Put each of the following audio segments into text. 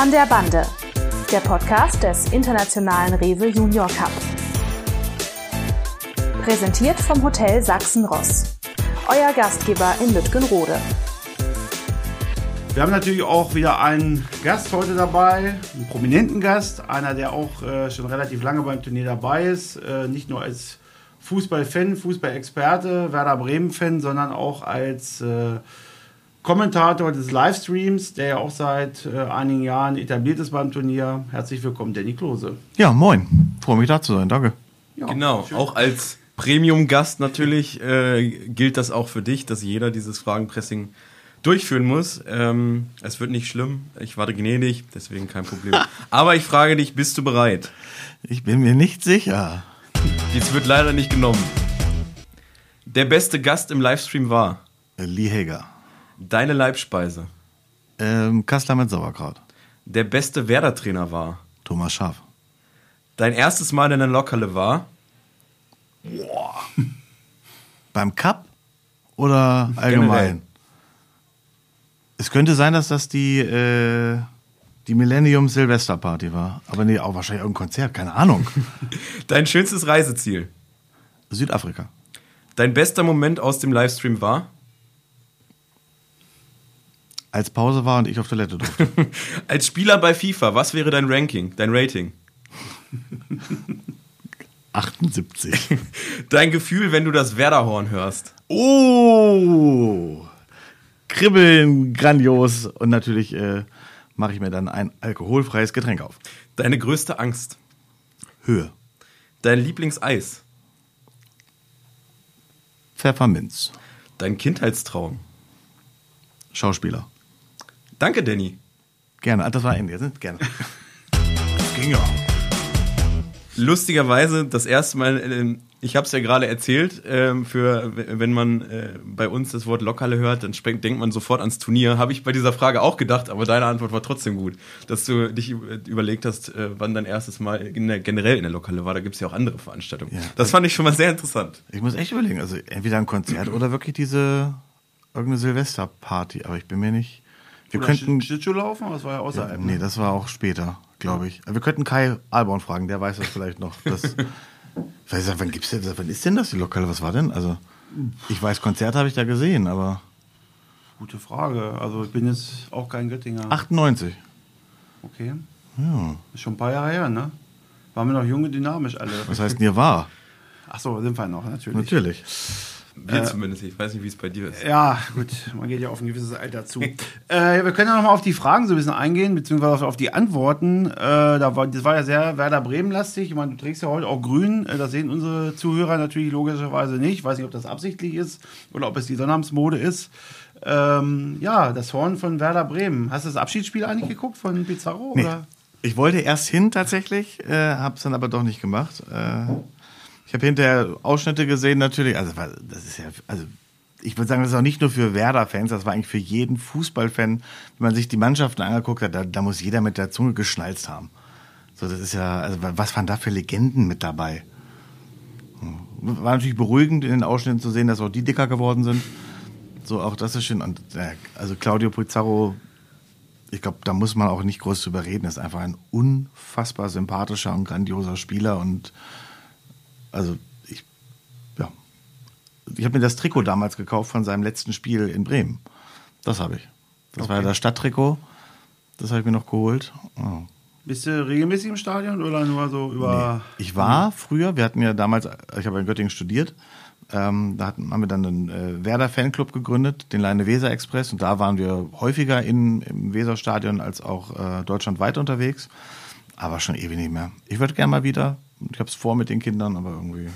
An der Bande, der Podcast des Internationalen Rewe Junior Cup. Präsentiert vom Hotel Sachsen-Ross. Euer Gastgeber in Lütgenrode. Wir haben natürlich auch wieder einen Gast heute dabei, einen prominenten Gast, einer, der auch äh, schon relativ lange beim Turnier dabei ist, äh, nicht nur als Fußballfan, Fußballexperte, Werder Bremen-Fan, sondern auch als äh, Kommentator des Livestreams, der ja auch seit äh, einigen Jahren etabliert ist beim Turnier. Herzlich willkommen, Danny Klose. Ja, moin. Freue mich da zu sein, danke. Ja, genau, schön. auch als Premium-Gast natürlich äh, gilt das auch für dich, dass jeder dieses Fragenpressing durchführen muss. Ähm, es wird nicht schlimm, ich warte gnädig, deswegen kein Problem. Aber ich frage dich, bist du bereit? Ich bin mir nicht sicher. Jetzt wird leider nicht genommen. Der beste Gast im Livestream war Lee Hager. Deine Leibspeise. Ähm, Kassler mit Sauerkraut. Der beste Werder-Trainer war Thomas Schaaf. dein erstes Mal in der Lokhalle war Beim Cup oder allgemein? Generell. Es könnte sein, dass das die, äh, die Millennium Silvester Party war. Aber nee, auch wahrscheinlich irgendein Konzert, keine Ahnung. dein schönstes Reiseziel. Südafrika. Dein bester Moment aus dem Livestream war Als Pause war und ich auf Toilette durfte. als Spieler bei FIFA. Was wäre dein Ranking, dein Rating? 78. Dein Gefühl, wenn du das Werderhorn hörst. Oh! Kribbeln, grandios. Und natürlich äh, mache ich mir dann ein alkoholfreies Getränk auf. Deine größte Angst. Höhe. Dein Lieblingseis. Pfefferminz. Dein Kindheitstraum. Schauspieler. Danke, Danny. Gerne. Ah, Das war Ende. Jetzt, Gerne. Das ging ja. Lustigerweise das erste Mal, ähm, ich habe es ja gerade erzählt, ähm, für wenn man äh, bei uns das Wort Lokale hört, dann denkt man sofort ans Turnier. Habe ich bei dieser Frage auch gedacht, aber deine Antwort war trotzdem gut, dass du dich überlegt hast, äh, wann dein erstes Mal in der, generell in der Lokale war. Da gibt es ja auch andere Veranstaltungen. Ja. Das fand ich schon mal sehr interessant. Ich muss echt überlegen. Also entweder ein Konzert oder wirklich diese irgendeine Silvesterparty. Aber ich bin mir nicht. Wir Oder könnten. Sch- Schlittschuh laufen, aber das war ja außerhalb. Nee, ne? das war auch später, glaube ich. Wir könnten Kai Alborn fragen, der weiß das vielleicht noch. Das, weiß nicht, wann gibt's denn, wann ist denn das die Lokale? Was war denn? Also, ich weiß, Konzerte habe ich da gesehen, aber Gute Frage. Also ich bin jetzt auch kein Göttinger. 98. Okay. Ja. Ist schon ein paar Jahre her, ne? Waren wir noch jung und dynamisch alle. Was heißt denn ihr war? Ach so, sind wir noch, natürlich. Natürlich. Wir zumindest. Ich weiß nicht, wie es bei dir ist. Ja, gut, man geht ja auf ein gewisses Alter zu. äh, wir können ja nochmal auf die Fragen so ein bisschen eingehen, beziehungsweise auf die Antworten. Äh, da war, das war ja sehr Werder Bremen-lastig. Ich meine, du trägst ja heute auch grün. Äh, das sehen unsere Zuhörer natürlich logischerweise nicht. Ich weiß nicht, ob das absichtlich ist oder ob es die Sonnabendmode ist. Ähm, ja, das Horn von Werder Bremen. Hast du das Abschiedsspiel eigentlich geguckt von Pizarro? Nee. Oder? Ich wollte erst hin tatsächlich, äh, habe es dann aber doch nicht gemacht. Äh, ich habe hinterher Ausschnitte gesehen natürlich. Also das ist ja, also ich würde sagen, das ist auch nicht nur für Werder-Fans, das war eigentlich für jeden Fußballfan, wenn man sich die Mannschaften angeguckt hat, da, da muss jeder mit der Zunge geschnalzt haben. So, das ist ja, also was waren da für Legenden mit dabei? Hm. War natürlich beruhigend in den Ausschnitten zu sehen, dass auch die dicker geworden sind. So, auch das ist schön. Und äh, also Claudio Pizarro ich glaube, da muss man auch nicht groß drüber reden. Ist einfach ein unfassbar sympathischer und grandioser Spieler. Und also ich, ja, ich habe mir das Trikot damals gekauft von seinem letzten Spiel in Bremen. Das habe ich. Das war ja das Stadttrikot. Das habe ich mir noch geholt. Ja. Bist du regelmäßig im Stadion oder nur so über. Ich war früher, wir hatten ja damals, ich habe in Göttingen studiert, ähm, da hatten, haben wir dann einen äh, Werder-Fanclub gegründet, den Leine Weser Express. Und da waren wir häufiger in, im Weserstadion als auch äh, deutschlandweit unterwegs. Aber schon ewig nicht mehr. Ich würde gerne mal wieder. Ich habe es vor mit den Kindern, aber irgendwie.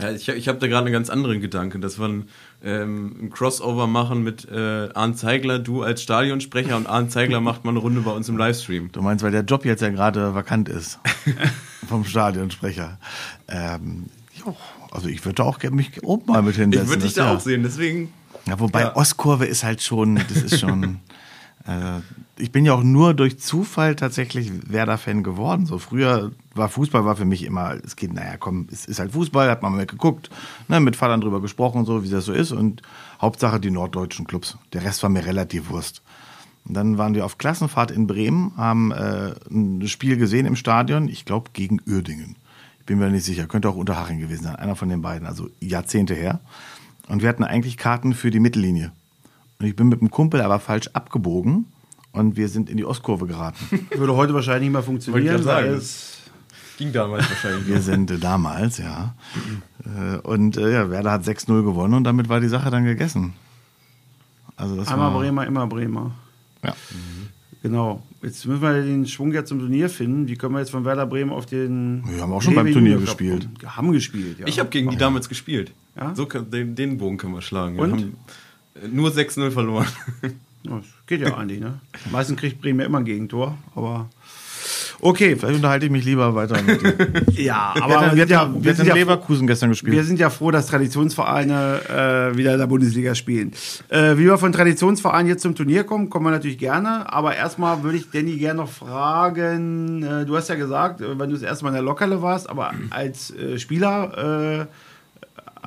Ja, ich ich habe da gerade einen ganz anderen Gedanken, dass wir ein, ähm, ein Crossover machen mit äh, Arndt Zeigler, du als Stadionsprecher und Arndt Zeigler macht mal eine Runde bei uns im Livestream. Du meinst, weil der Job jetzt ja gerade vakant ist vom Stadionsprecher. Ähm, jo, also ich würde auch gerne mich oben mal mit hinsetzen. Ich würde dich da ja- auch sehen, deswegen. Ja, wobei Ja. Ostkurve ist halt schon, das ist schon. äh, ich bin ja auch nur durch Zufall tatsächlich Werder-Fan geworden. So früher war Fußball war für mich immer, es geht, naja, komm, es ist halt Fußball, hat man mal geguckt, ne, mit Vatern drüber gesprochen so, wie das so ist. Und Hauptsache die norddeutschen Clubs. Der Rest war mir relativ Wurst. Und dann waren wir auf Klassenfahrt in Bremen, haben äh, ein Spiel gesehen im Stadion, ich glaube gegen Uerdingen. Ich bin mir nicht sicher, könnte auch Unterhaching gewesen sein, einer von den beiden, also Jahrzehnte her. Und wir hatten eigentlich Karten für die Mittellinie. Und ich bin mit dem Kumpel aber falsch abgebogen und wir sind in die Ostkurve geraten. Würde heute wahrscheinlich nicht mehr Wollte funktionieren, ich sagen. es Ging damals wahrscheinlich. Wir sind äh, damals, ja. Äh, Und äh, ja, Werder hat 6-0 gewonnen und damit war die Sache dann gegessen. Also das einmal war, Bremer, immer Bremer. Ja. Genau. Jetzt müssen wir den Schwung ja zum Turnier finden. Wie können wir jetzt von Werder Bremen auf den. Wir haben auch schon beim Turnier gespielt. haben gespielt, ja. Ich habe gegen die damals gespielt. Ja? So kann, den, den Bogen können wir schlagen. Wir Und? Nur 6-0 verloren. Das geht ja eigentlich, ne? Meistens kriegt Bremen ja immer ein Gegentor, aber. Okay. Vielleicht unterhalte ich mich lieber weiter mit dir. Ja, Wir aber wir, ja, hatten, wir sind ja, froh- Leverkusen gestern gespielt. wir sind ja froh, dass Traditionsvereine äh, wieder in der Bundesliga spielen. Äh, wie wir von Traditionsvereinen jetzt zum Turnier kommen, kommen wir natürlich gerne. Aber erstmal würde ich Danny gerne noch fragen: äh, Du hast ja gesagt, äh, wenn du das erste Mal in der Lokale warst, aber als äh, Spieler äh,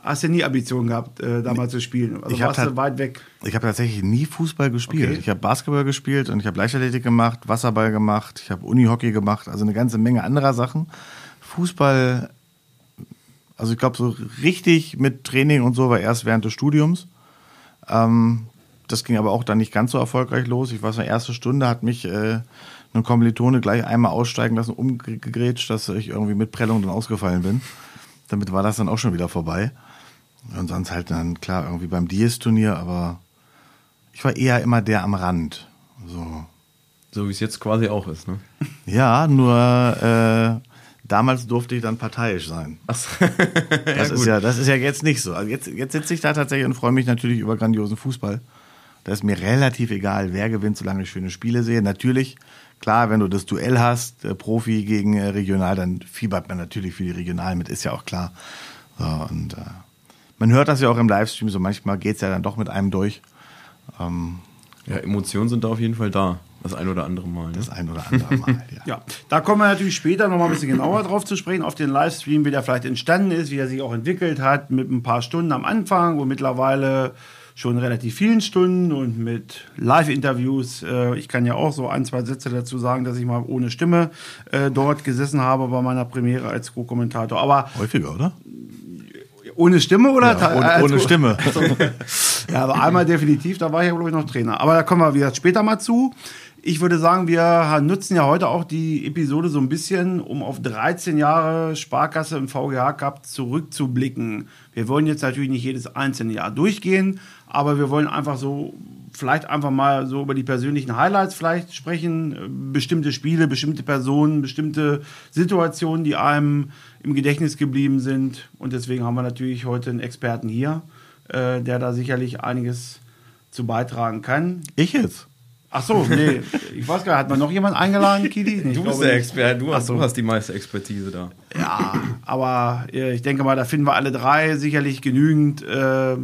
hast du nie Ambitionen gehabt, äh, damals zu spielen. Also Ich warst du tat- weit weg. Ich habe tatsächlich nie Fußball gespielt. Okay. Ich habe Basketball gespielt und ich habe Leichtathletik gemacht, Wasserball gemacht, ich habe Unihockey gemacht, also eine ganze Menge anderer Sachen. Fußball, also ich glaube so richtig mit Training und so war erst während des Studiums. Ähm, das ging aber auch dann nicht ganz so erfolgreich los. Ich weiß, in der ersten Stunde hat mich äh, eine Kommilitone gleich einmal aussteigen lassen, umgegrätscht, dass ich irgendwie mit Prellung dann ausgefallen bin. Damit war das dann auch schon wieder vorbei. Und sonst halt dann, klar, irgendwie beim Diez-Turnier, aber ich war eher immer der am Rand. So. So wie es jetzt quasi auch ist. Ne? Ja, nur äh, damals durfte ich dann parteiisch sein. Achso. Das, ist ja, das ist ja jetzt nicht so. Also jetzt, jetzt sitze ich da tatsächlich und freue mich natürlich über grandiosen Fußball. Da ist mir relativ egal, wer gewinnt, solange ich schöne Spiele sehe. Natürlich, klar, wenn du das Duell hast, äh, Profi gegen äh, Regional, dann fiebert man natürlich für die Regional mit, ist ja auch klar. So, und äh, man hört das ja auch im Livestream, so manchmal geht es ja dann doch mit einem durch. Ähm, Ja, Emotionen sind da auf jeden Fall da. Das ein oder andere Mal. Ne? das ein oder andere Mal, ja. Ja, da kommen wir natürlich später noch mal ein bisschen genauer drauf zu sprechen, auf den Livestream, wie der vielleicht entstanden ist, wie er sich auch entwickelt hat, mit ein paar Stunden am Anfang und mittlerweile schon relativ vielen Stunden und mit Live-Interviews. Äh, Ich kann ja auch so ein, zwei Sätze dazu sagen, dass ich mal ohne Stimme äh, dort gesessen habe bei meiner Premiere als Co-Kommentator. Aber Häufiger, oder? Ohne Stimme oder? Ja, ohne, als- ohne Stimme. Ja, aber einmal definitiv, da war ich ja, glaube ich, noch Trainer. Aber da kommen wir wieder später mal zu. Ich würde sagen, wir nutzen ja heute auch die Episode so ein bisschen, um auf 13 Jahre Sparkasse im VGH Cup zurückzublicken. Wir wollen jetzt natürlich nicht jedes einzelne Jahr durchgehen, aber wir wollen einfach so, vielleicht einfach mal so über die persönlichen Highlights vielleicht sprechen, äh, bestimmte Spiele, bestimmte Personen, bestimmte Situationen, die einem im Gedächtnis geblieben sind. Und deswegen haben wir natürlich heute einen Experten hier, äh, der da sicherlich einiges zu beitragen kann. Ich jetzt. Ach so, nee, ich weiß gar nicht, hat man noch jemanden eingeladen, Kili? Nee, Du bist der. Experte, du hast, so. du hast die meiste Expertise da. Ja, aber äh, ich denke mal, da finden wir alle drei sicherlich genügend äh,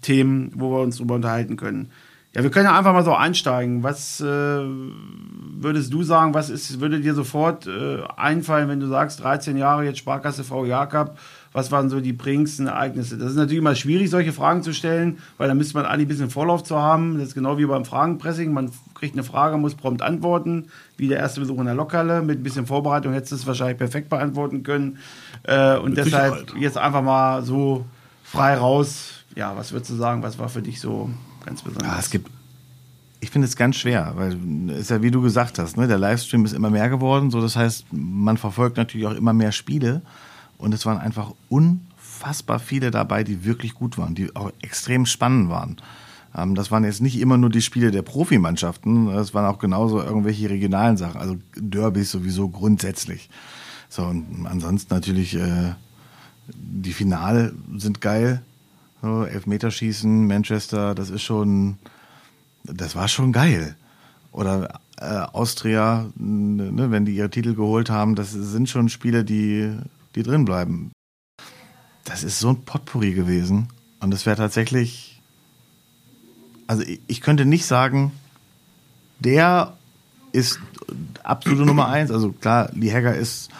Themen, wo wir uns drüber unterhalten können. Ja, wir können ja einfach mal so einsteigen. Was äh, würdest du sagen, was ist, würde dir sofort äh, einfallen, wenn du sagst, 13 Jahre jetzt Sparkasse VGH Cup, was waren so die prägendsten Ereignisse? Das ist natürlich immer schwierig, solche Fragen zu stellen, weil da müsste man eigentlich ein bisschen Vorlauf zu haben. Das ist genau wie beim Fragenpressing. Man kriegt eine Frage, muss prompt antworten, wie der erste Besuch in der Lokhalle. Mit ein bisschen Vorbereitung hättest du es wahrscheinlich perfekt beantworten können. Äh, und Mit deshalb Sicherheit. jetzt einfach mal so frei raus. Ja, was würdest du sagen, was war für dich so ganz besonders? Ja, es gibt. Ich finde es ganz schwer, weil es ist ja wie du gesagt hast, ne, der Livestream ist immer mehr geworden. So, das heißt, man verfolgt natürlich auch immer mehr Spiele und es waren einfach unfassbar viele dabei, die wirklich gut waren, die auch extrem spannend waren. Ähm, das waren jetzt nicht immer nur die Spiele der Profimannschaften, das waren auch genauso irgendwelche regionalen Sachen, also Derbys sowieso grundsätzlich. So und ansonsten natürlich äh, die Finale sind geil. So, Elfmeterschießen, Manchester, das ist schon, das war schon geil. Oder äh, Austria, ne, wenn die ihre Titel geholt haben, das sind schon Spiele, die, die drin bleiben. Das ist so ein Potpourri gewesen. Und es wäre tatsächlich, also ich, ich könnte nicht sagen, der ist absolute Nummer eins. Also klar, Lee Hagger ist,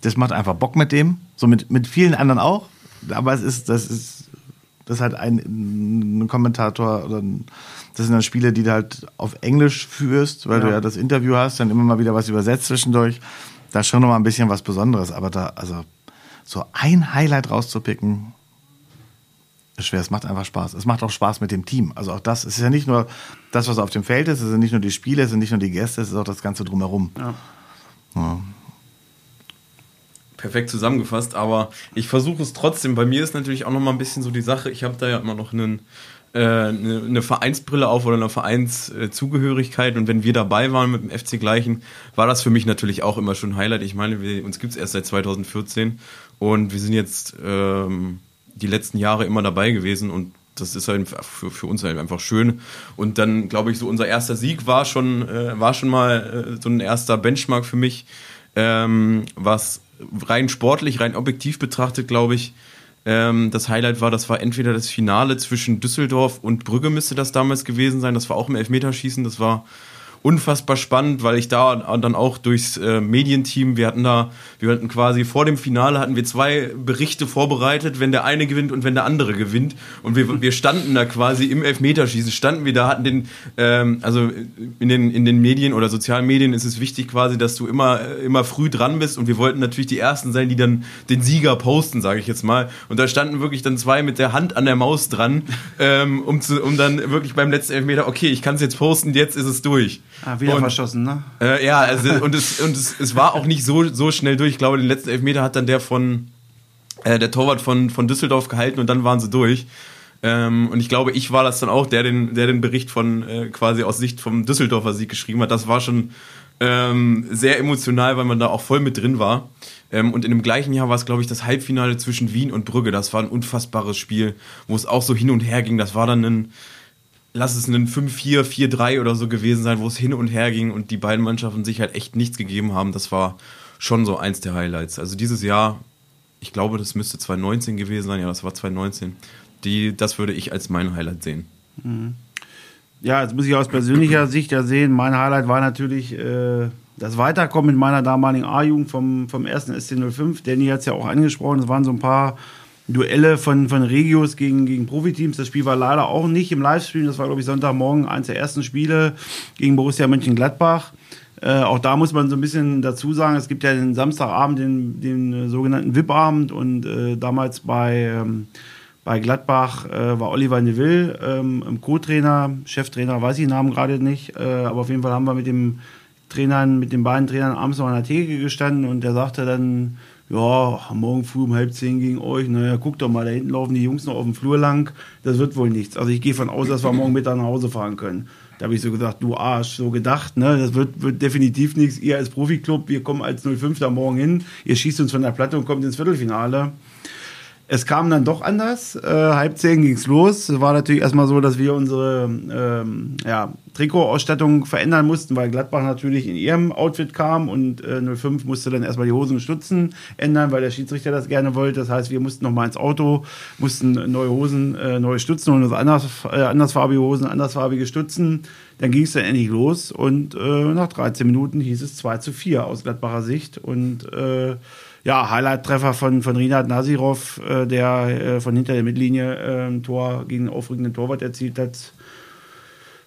das macht einfach Bock mit dem. So mit, mit vielen anderen auch. Aber es ist, das ist, Das ist halt ein, ein Kommentator oder ein, das sind dann Spiele, die du halt auf Englisch führst, weil Ja. du ja das Interview hast, dann immer mal wieder was übersetzt zwischendurch. Da ist schon noch mal ein bisschen was Besonderes. Aber da, also so ein Highlight rauszupicken, ist schwer. Es macht einfach Spaß. Es macht auch Spaß mit dem Team. Also auch das, es ist ja nicht nur das, was auf dem Feld ist, es sind nicht nur die Spiele, es sind nicht nur die Gäste, es ist auch das Ganze drumherum. Ja. Ja. Perfekt zusammengefasst, aber ich versuche es trotzdem. Bei mir ist natürlich auch noch mal ein bisschen so die Sache, ich habe da ja immer noch einen, äh, eine, eine Vereinsbrille auf oder eine Vereinszugehörigkeit und wenn wir dabei waren mit dem FC Gleichen, war das für mich natürlich auch immer schon ein Highlight. Ich meine, wir, uns gibt es erst seit 2014 und wir sind jetzt ähm, die letzten Jahre immer dabei gewesen und das ist halt für, für uns halt einfach schön. Und dann, glaube ich, so unser erster Sieg war schon, äh, war schon mal äh, so ein erster Benchmark für mich, ähm, was rein sportlich, rein objektiv betrachtet, glaube ich, ähm, das Highlight war, das war entweder das Finale zwischen Düsseldorf und Brügge müsste das damals gewesen sein. Das war auch im Elfmeterschießen. Das war unfassbar spannend, weil ich da dann auch durchs äh, Medienteam, wir hatten da, wir hatten quasi vor dem Finale hatten wir zwei Berichte vorbereitet, wenn der eine gewinnt und wenn der andere gewinnt. Und wir, wir standen da quasi im Elfmeterschießen, standen wir da, hatten den, ähm, also in den, in den Medien oder sozialen Medien ist es wichtig quasi, dass du immer, äh, immer früh dran bist und wir wollten natürlich die Ersten sein, die dann den Sieger posten, sage ich jetzt mal. Und da standen wirklich dann zwei mit der Hand an der Maus dran, ähm, um, zu, um dann wirklich beim letzten Elfmeter, okay, ich kann es jetzt posten, jetzt ist es durch. Ah, wieder Und- verschossen, ne? Äh, ja, also, und, es, und es, es war auch nicht so, so schnell durch. Ich glaube, den letzten Elfmeter hat dann der von äh, der Torwart von, von Düsseldorf gehalten und dann waren sie durch. Ähm, und ich glaube, ich war das dann auch, der den, der den Bericht von äh, quasi aus Sicht vom Düsseldorfer Sieg geschrieben hat. Das war schon ähm, sehr emotional, weil man da auch voll mit drin war. Ähm, und in dem gleichen Jahr war es, glaube ich, das Halbfinale zwischen Wien und Brügge. Das war ein unfassbares Spiel, wo es auch so hin und her ging. Das war dann ein, lass es ein 5-4, 4-3 oder so gewesen sein, wo es hin und her ging und die beiden Mannschaften sich halt echt nichts gegeben haben. Das war schon so eins der Highlights. Also dieses Jahr, ich glaube, das müsste 2019 gewesen sein. Ja, das war 2019. Die, das würde ich als mein Highlight sehen. Ja, jetzt muss ich aus persönlicher Sicht ja sehen, mein Highlight war natürlich äh, das Weiterkommen mit meiner damaligen A-Jugend vom, vom ersten SC05. Danny hat es ja auch angesprochen, es waren so ein paar Duelle von, von Regios gegen, gegen Profiteams. Das Spiel war leider auch nicht im Livestream, das war, glaube ich, Sonntagmorgen eins der ersten Spiele gegen Borussia Mönchengladbach. Äh, auch da muss man so ein bisschen dazu sagen, es gibt ja den Samstagabend, den, den äh, sogenannten VIP-Abend und äh, damals bei... Ähm, bei Gladbach äh, war Oliver Neville ähm, Co-Trainer, Cheftrainer, weiß ich den Namen gerade nicht, äh, aber auf jeden Fall haben wir mit dem Trainern, mit den beiden Trainern abends noch an der Theke gestanden und der sagte dann, ja, morgen früh um halb zehn gegen euch, naja, guck doch mal, da hinten laufen die Jungs noch auf dem Flur lang, das wird wohl nichts. Also ich gehe von aus, dass wir morgen Mittag nach Hause fahren können. Da habe ich so gesagt, du Arsch, so gedacht, ne, das wird, wird definitiv nichts. Ihr als Profiklub, wir kommen als 05 da morgen hin, ihr schießt uns von der Platte und kommt ins Viertelfinale. Es kam dann doch anders. Äh, halb zehn ging's los. Es war natürlich erstmal so, dass wir unsere ähm, ja, Trikotausstattung verändern mussten, weil Gladbach natürlich in ihrem Outfit kam und äh, 05 musste dann erstmal die Hosen und Stutzen ändern, weil der Schiedsrichter das gerne wollte. Das heißt, wir mussten nochmal ins Auto, mussten neue Hosen, äh, neue Stutzen und anders, äh, andersfarbige Hosen, andersfarbige Stutzen. Dann ging es dann endlich los und äh, nach 13 Minuten hieß es 2 zu 4 aus Gladbacher Sicht und äh, ja, Highlight-Treffer von, von Rinat Nasirov, äh, der äh, von hinter der Mittellinie äh, ein Tor gegen den aufregenden Torwart erzielt hat.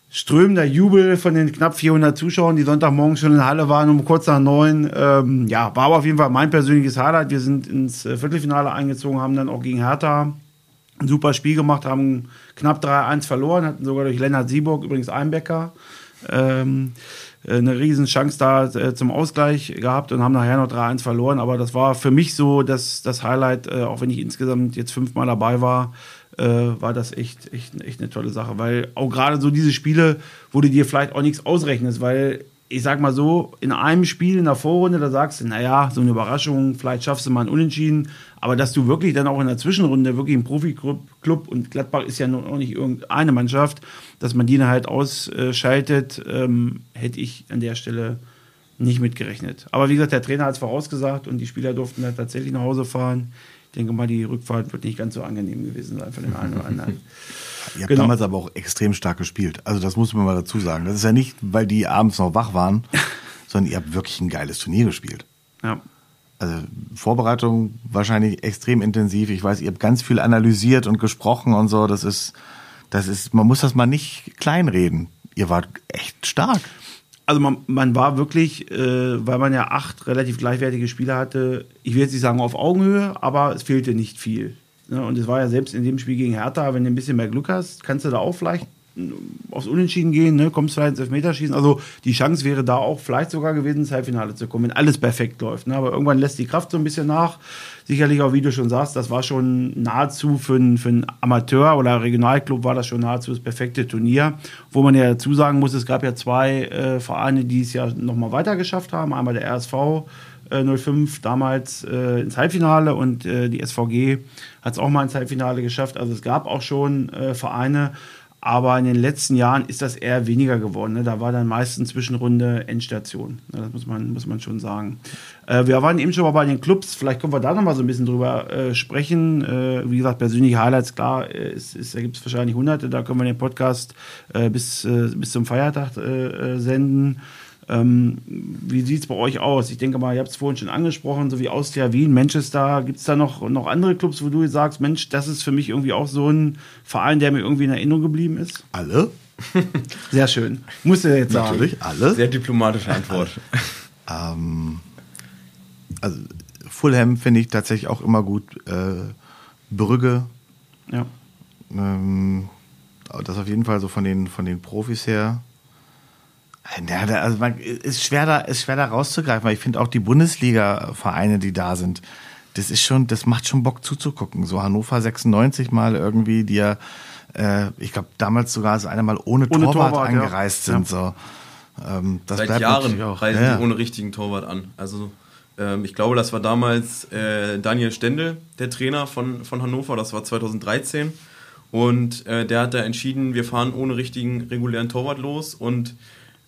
Strömender Jubel von den knapp 400 Zuschauern, die Sonntagmorgen schon in der Halle waren, um kurz nach neun. Ähm, ja, war aber auf jeden Fall mein persönliches Highlight. Wir sind ins äh, Viertelfinale eingezogen, haben dann auch gegen Hertha ein super Spiel gemacht, haben knapp 3-1 verloren, hatten sogar durch Lennart Sieburg, übrigens Einbecker, ähm, eine riesen Chance da äh, zum Ausgleich gehabt und haben nachher noch 3-1 verloren. Aber das war für mich so das, das Highlight, äh, auch wenn ich insgesamt jetzt fünfmal dabei war, äh, war das echt, echt, echt eine tolle Sache. Weil auch gerade so diese Spiele, wo du dir vielleicht auch nichts ausrechnest, weil ich sag mal so, in einem Spiel in der Vorrunde, da sagst du, naja, so eine Überraschung, vielleicht schaffst du mal einen Unentschieden, aber dass du wirklich dann auch in der Zwischenrunde wirklich ein Profiklub Club, und Gladbach ist ja auch nicht irgendeine Mannschaft, dass man die dann halt ausschaltet, ähm, hätte ich an der Stelle nicht mitgerechnet. Aber wie gesagt, der Trainer hat es vorausgesagt und die Spieler durften dann tatsächlich nach Hause fahren. Ich denke mal, die Rückfahrt wird nicht ganz so angenehm gewesen sein für den einen oder anderen. Ihr habt Genau. damals aber auch extrem stark gespielt. Also das muss man mal dazu sagen. Das ist ja nicht, weil die abends noch wach waren, sondern ihr habt wirklich ein geiles Turnier gespielt. Ja. also Vorbereitung wahrscheinlich extrem intensiv. Ich weiß, ihr habt ganz viel analysiert und gesprochen und so. Das ist, das ist, man muss das mal nicht kleinreden. Ihr wart echt stark. Also man, man war wirklich, äh, weil man ja acht relativ gleichwertige Spieler hatte, ich will jetzt nicht sagen auf Augenhöhe, aber es fehlte nicht viel. Ne? Und es war ja selbst in dem Spiel gegen Hertha, wenn du ein bisschen mehr Glück hast, kannst du da auch vielleicht aufs Unentschieden gehen, ne? kommst vielleicht ins Elfmeterschießen. Also die Chance wäre da auch vielleicht sogar gewesen, ins Halbfinale zu kommen, wenn alles perfekt läuft. Ne? Aber irgendwann lässt die Kraft so ein bisschen nach. Sicherlich auch, wie du schon sagst, das war schon nahezu für einen, für einen Amateur oder Regionalclub war das schon nahezu das perfekte Turnier. Wo man ja dazu sagen muss, es gab ja zwei äh, Vereine, die es ja nochmal weiter geschafft haben. Einmal der RSV 05 äh, damals äh, ins Halbfinale und äh, die SVG hat es auch mal ins Halbfinale geschafft. Also es gab auch schon äh, Vereine, aber in den letzten Jahren ist das eher weniger geworden. Ne? Da war dann meistens Zwischenrunde Endstation. Ne? Das muss man, muss man schon sagen. Äh, wir waren eben schon mal bei den Clubs. Vielleicht können wir da noch mal so ein bisschen drüber äh, sprechen. Äh, wie gesagt, persönliche Highlights, klar, äh, ist, ist, da gibt es wahrscheinlich hunderte. Da können wir den Podcast äh, bis, äh, bis zum Feiertag senden. Ähm, wie sieht es bei euch aus? Ich denke mal, ihr habt es vorhin schon angesprochen, so wie Austria Wien, Manchester. Gibt es da noch, noch andere Clubs, wo du sagst, Mensch, das ist für mich irgendwie auch so ein Verein, der mir irgendwie in Erinnerung geblieben ist? Alle? Sehr schön. Muss er jetzt sagen. Natürlich, alle. Sehr diplomatische Antwort. ähm, also Fulham finde ich tatsächlich auch immer gut. Äh, Brügge. Ja. Ähm, das auf jeden Fall so von den, von den Profis her. Ja, also man ist schwer da, ist schwer da rauszugreifen, weil ich finde auch die Bundesliga-Vereine, die da sind, das ist schon, das macht schon Bock zuzugucken. So Hannover 96 mal irgendwie, die ja, äh, ich glaube damals sogar so einer mal ohne, ohne Torwart, Torwart, angereist ja. sind. So. Ähm, das Seit Jahren auch. reisen ja. die ohne richtigen Torwart an. Also ähm, ich glaube, das war damals äh, Daniel Stendel, der Trainer von, von Hannover, das war 2013. Und äh, der hat da entschieden, wir fahren ohne richtigen regulären Torwart los und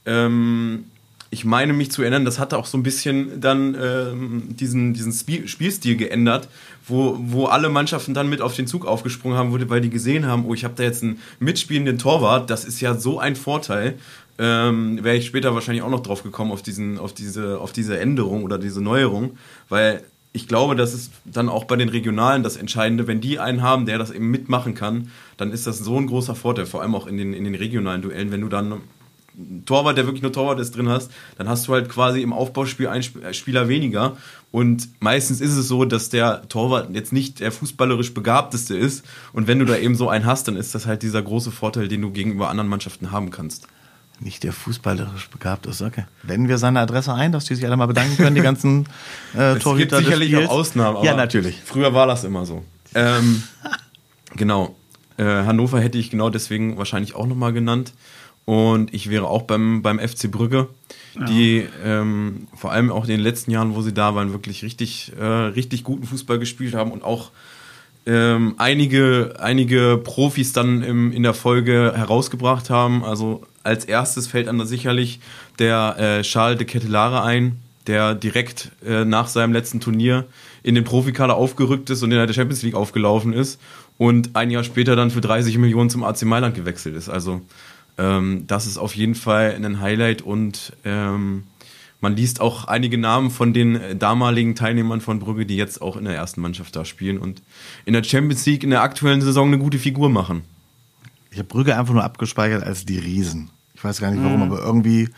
ähm, ich meine mich zu erinnern, das hatte auch so ein bisschen dann ähm, diesen, diesen Spielstil geändert, wo, wo alle Mannschaften dann mit auf den Zug aufgesprungen haben, weil die gesehen haben, oh, ich habe da jetzt einen mitspielenden Torwart, das ist ja so ein Vorteil. Ähm, Wäre ich später wahrscheinlich auch noch drauf gekommen auf, diesen, auf, diese, auf diese Änderung oder diese Neuerung, weil ich glaube, das ist dann auch bei den Regionalen das Entscheidende. Wenn die einen haben, der das eben mitmachen kann, dann ist das so ein großer Vorteil, vor allem auch in den, in den regionalen Duellen, wenn du dann Torwart, der wirklich nur Torwart ist, drin hast, dann hast du halt quasi im Aufbauspiel einen äh, Spieler weniger. Und meistens ist es so, dass der Torwart jetzt nicht der fußballerisch begabteste ist. Und wenn du da eben so einen hast, dann ist das halt dieser große Vorteil, den du gegenüber anderen Mannschaften haben kannst. Nicht der fußballerisch begabt ist, okay. Wenden wir seine Adresse ein, dass die sich alle mal bedanken können, die ganzen äh, Torhüter. Es gibt sicherlich auch Ausnahmen. ja, natürlich. Früher war das immer so. Ähm, genau. Äh, Hannover hätte ich genau deswegen wahrscheinlich auch nochmal genannt. Und ich wäre auch beim, beim FC Brügge, ja. die ähm, vor allem auch in den letzten Jahren, wo sie da waren, wirklich richtig, äh, richtig guten Fußball gespielt haben und auch ähm, einige, einige Profis dann im, in der Folge herausgebracht haben. Also als erstes fällt an da sicherlich der äh, Charles de Kettelare ein, der direkt äh, nach seinem letzten Turnier in den Profikader aufgerückt ist und in der Champions League aufgelaufen ist und ein Jahr später dann für 30 Millionen zum AC Mailand gewechselt ist. Also ähm, das ist auf jeden Fall ein Highlight und ähm, man liest auch einige Namen von den damaligen Teilnehmern von Brügge, die jetzt auch in der ersten Mannschaft da spielen und in der Champions League in der aktuellen Saison eine gute Figur machen. Ich habe Brügge einfach nur abgespeichert als die Riesen. Ich weiß gar nicht warum, mhm. aber irgendwie,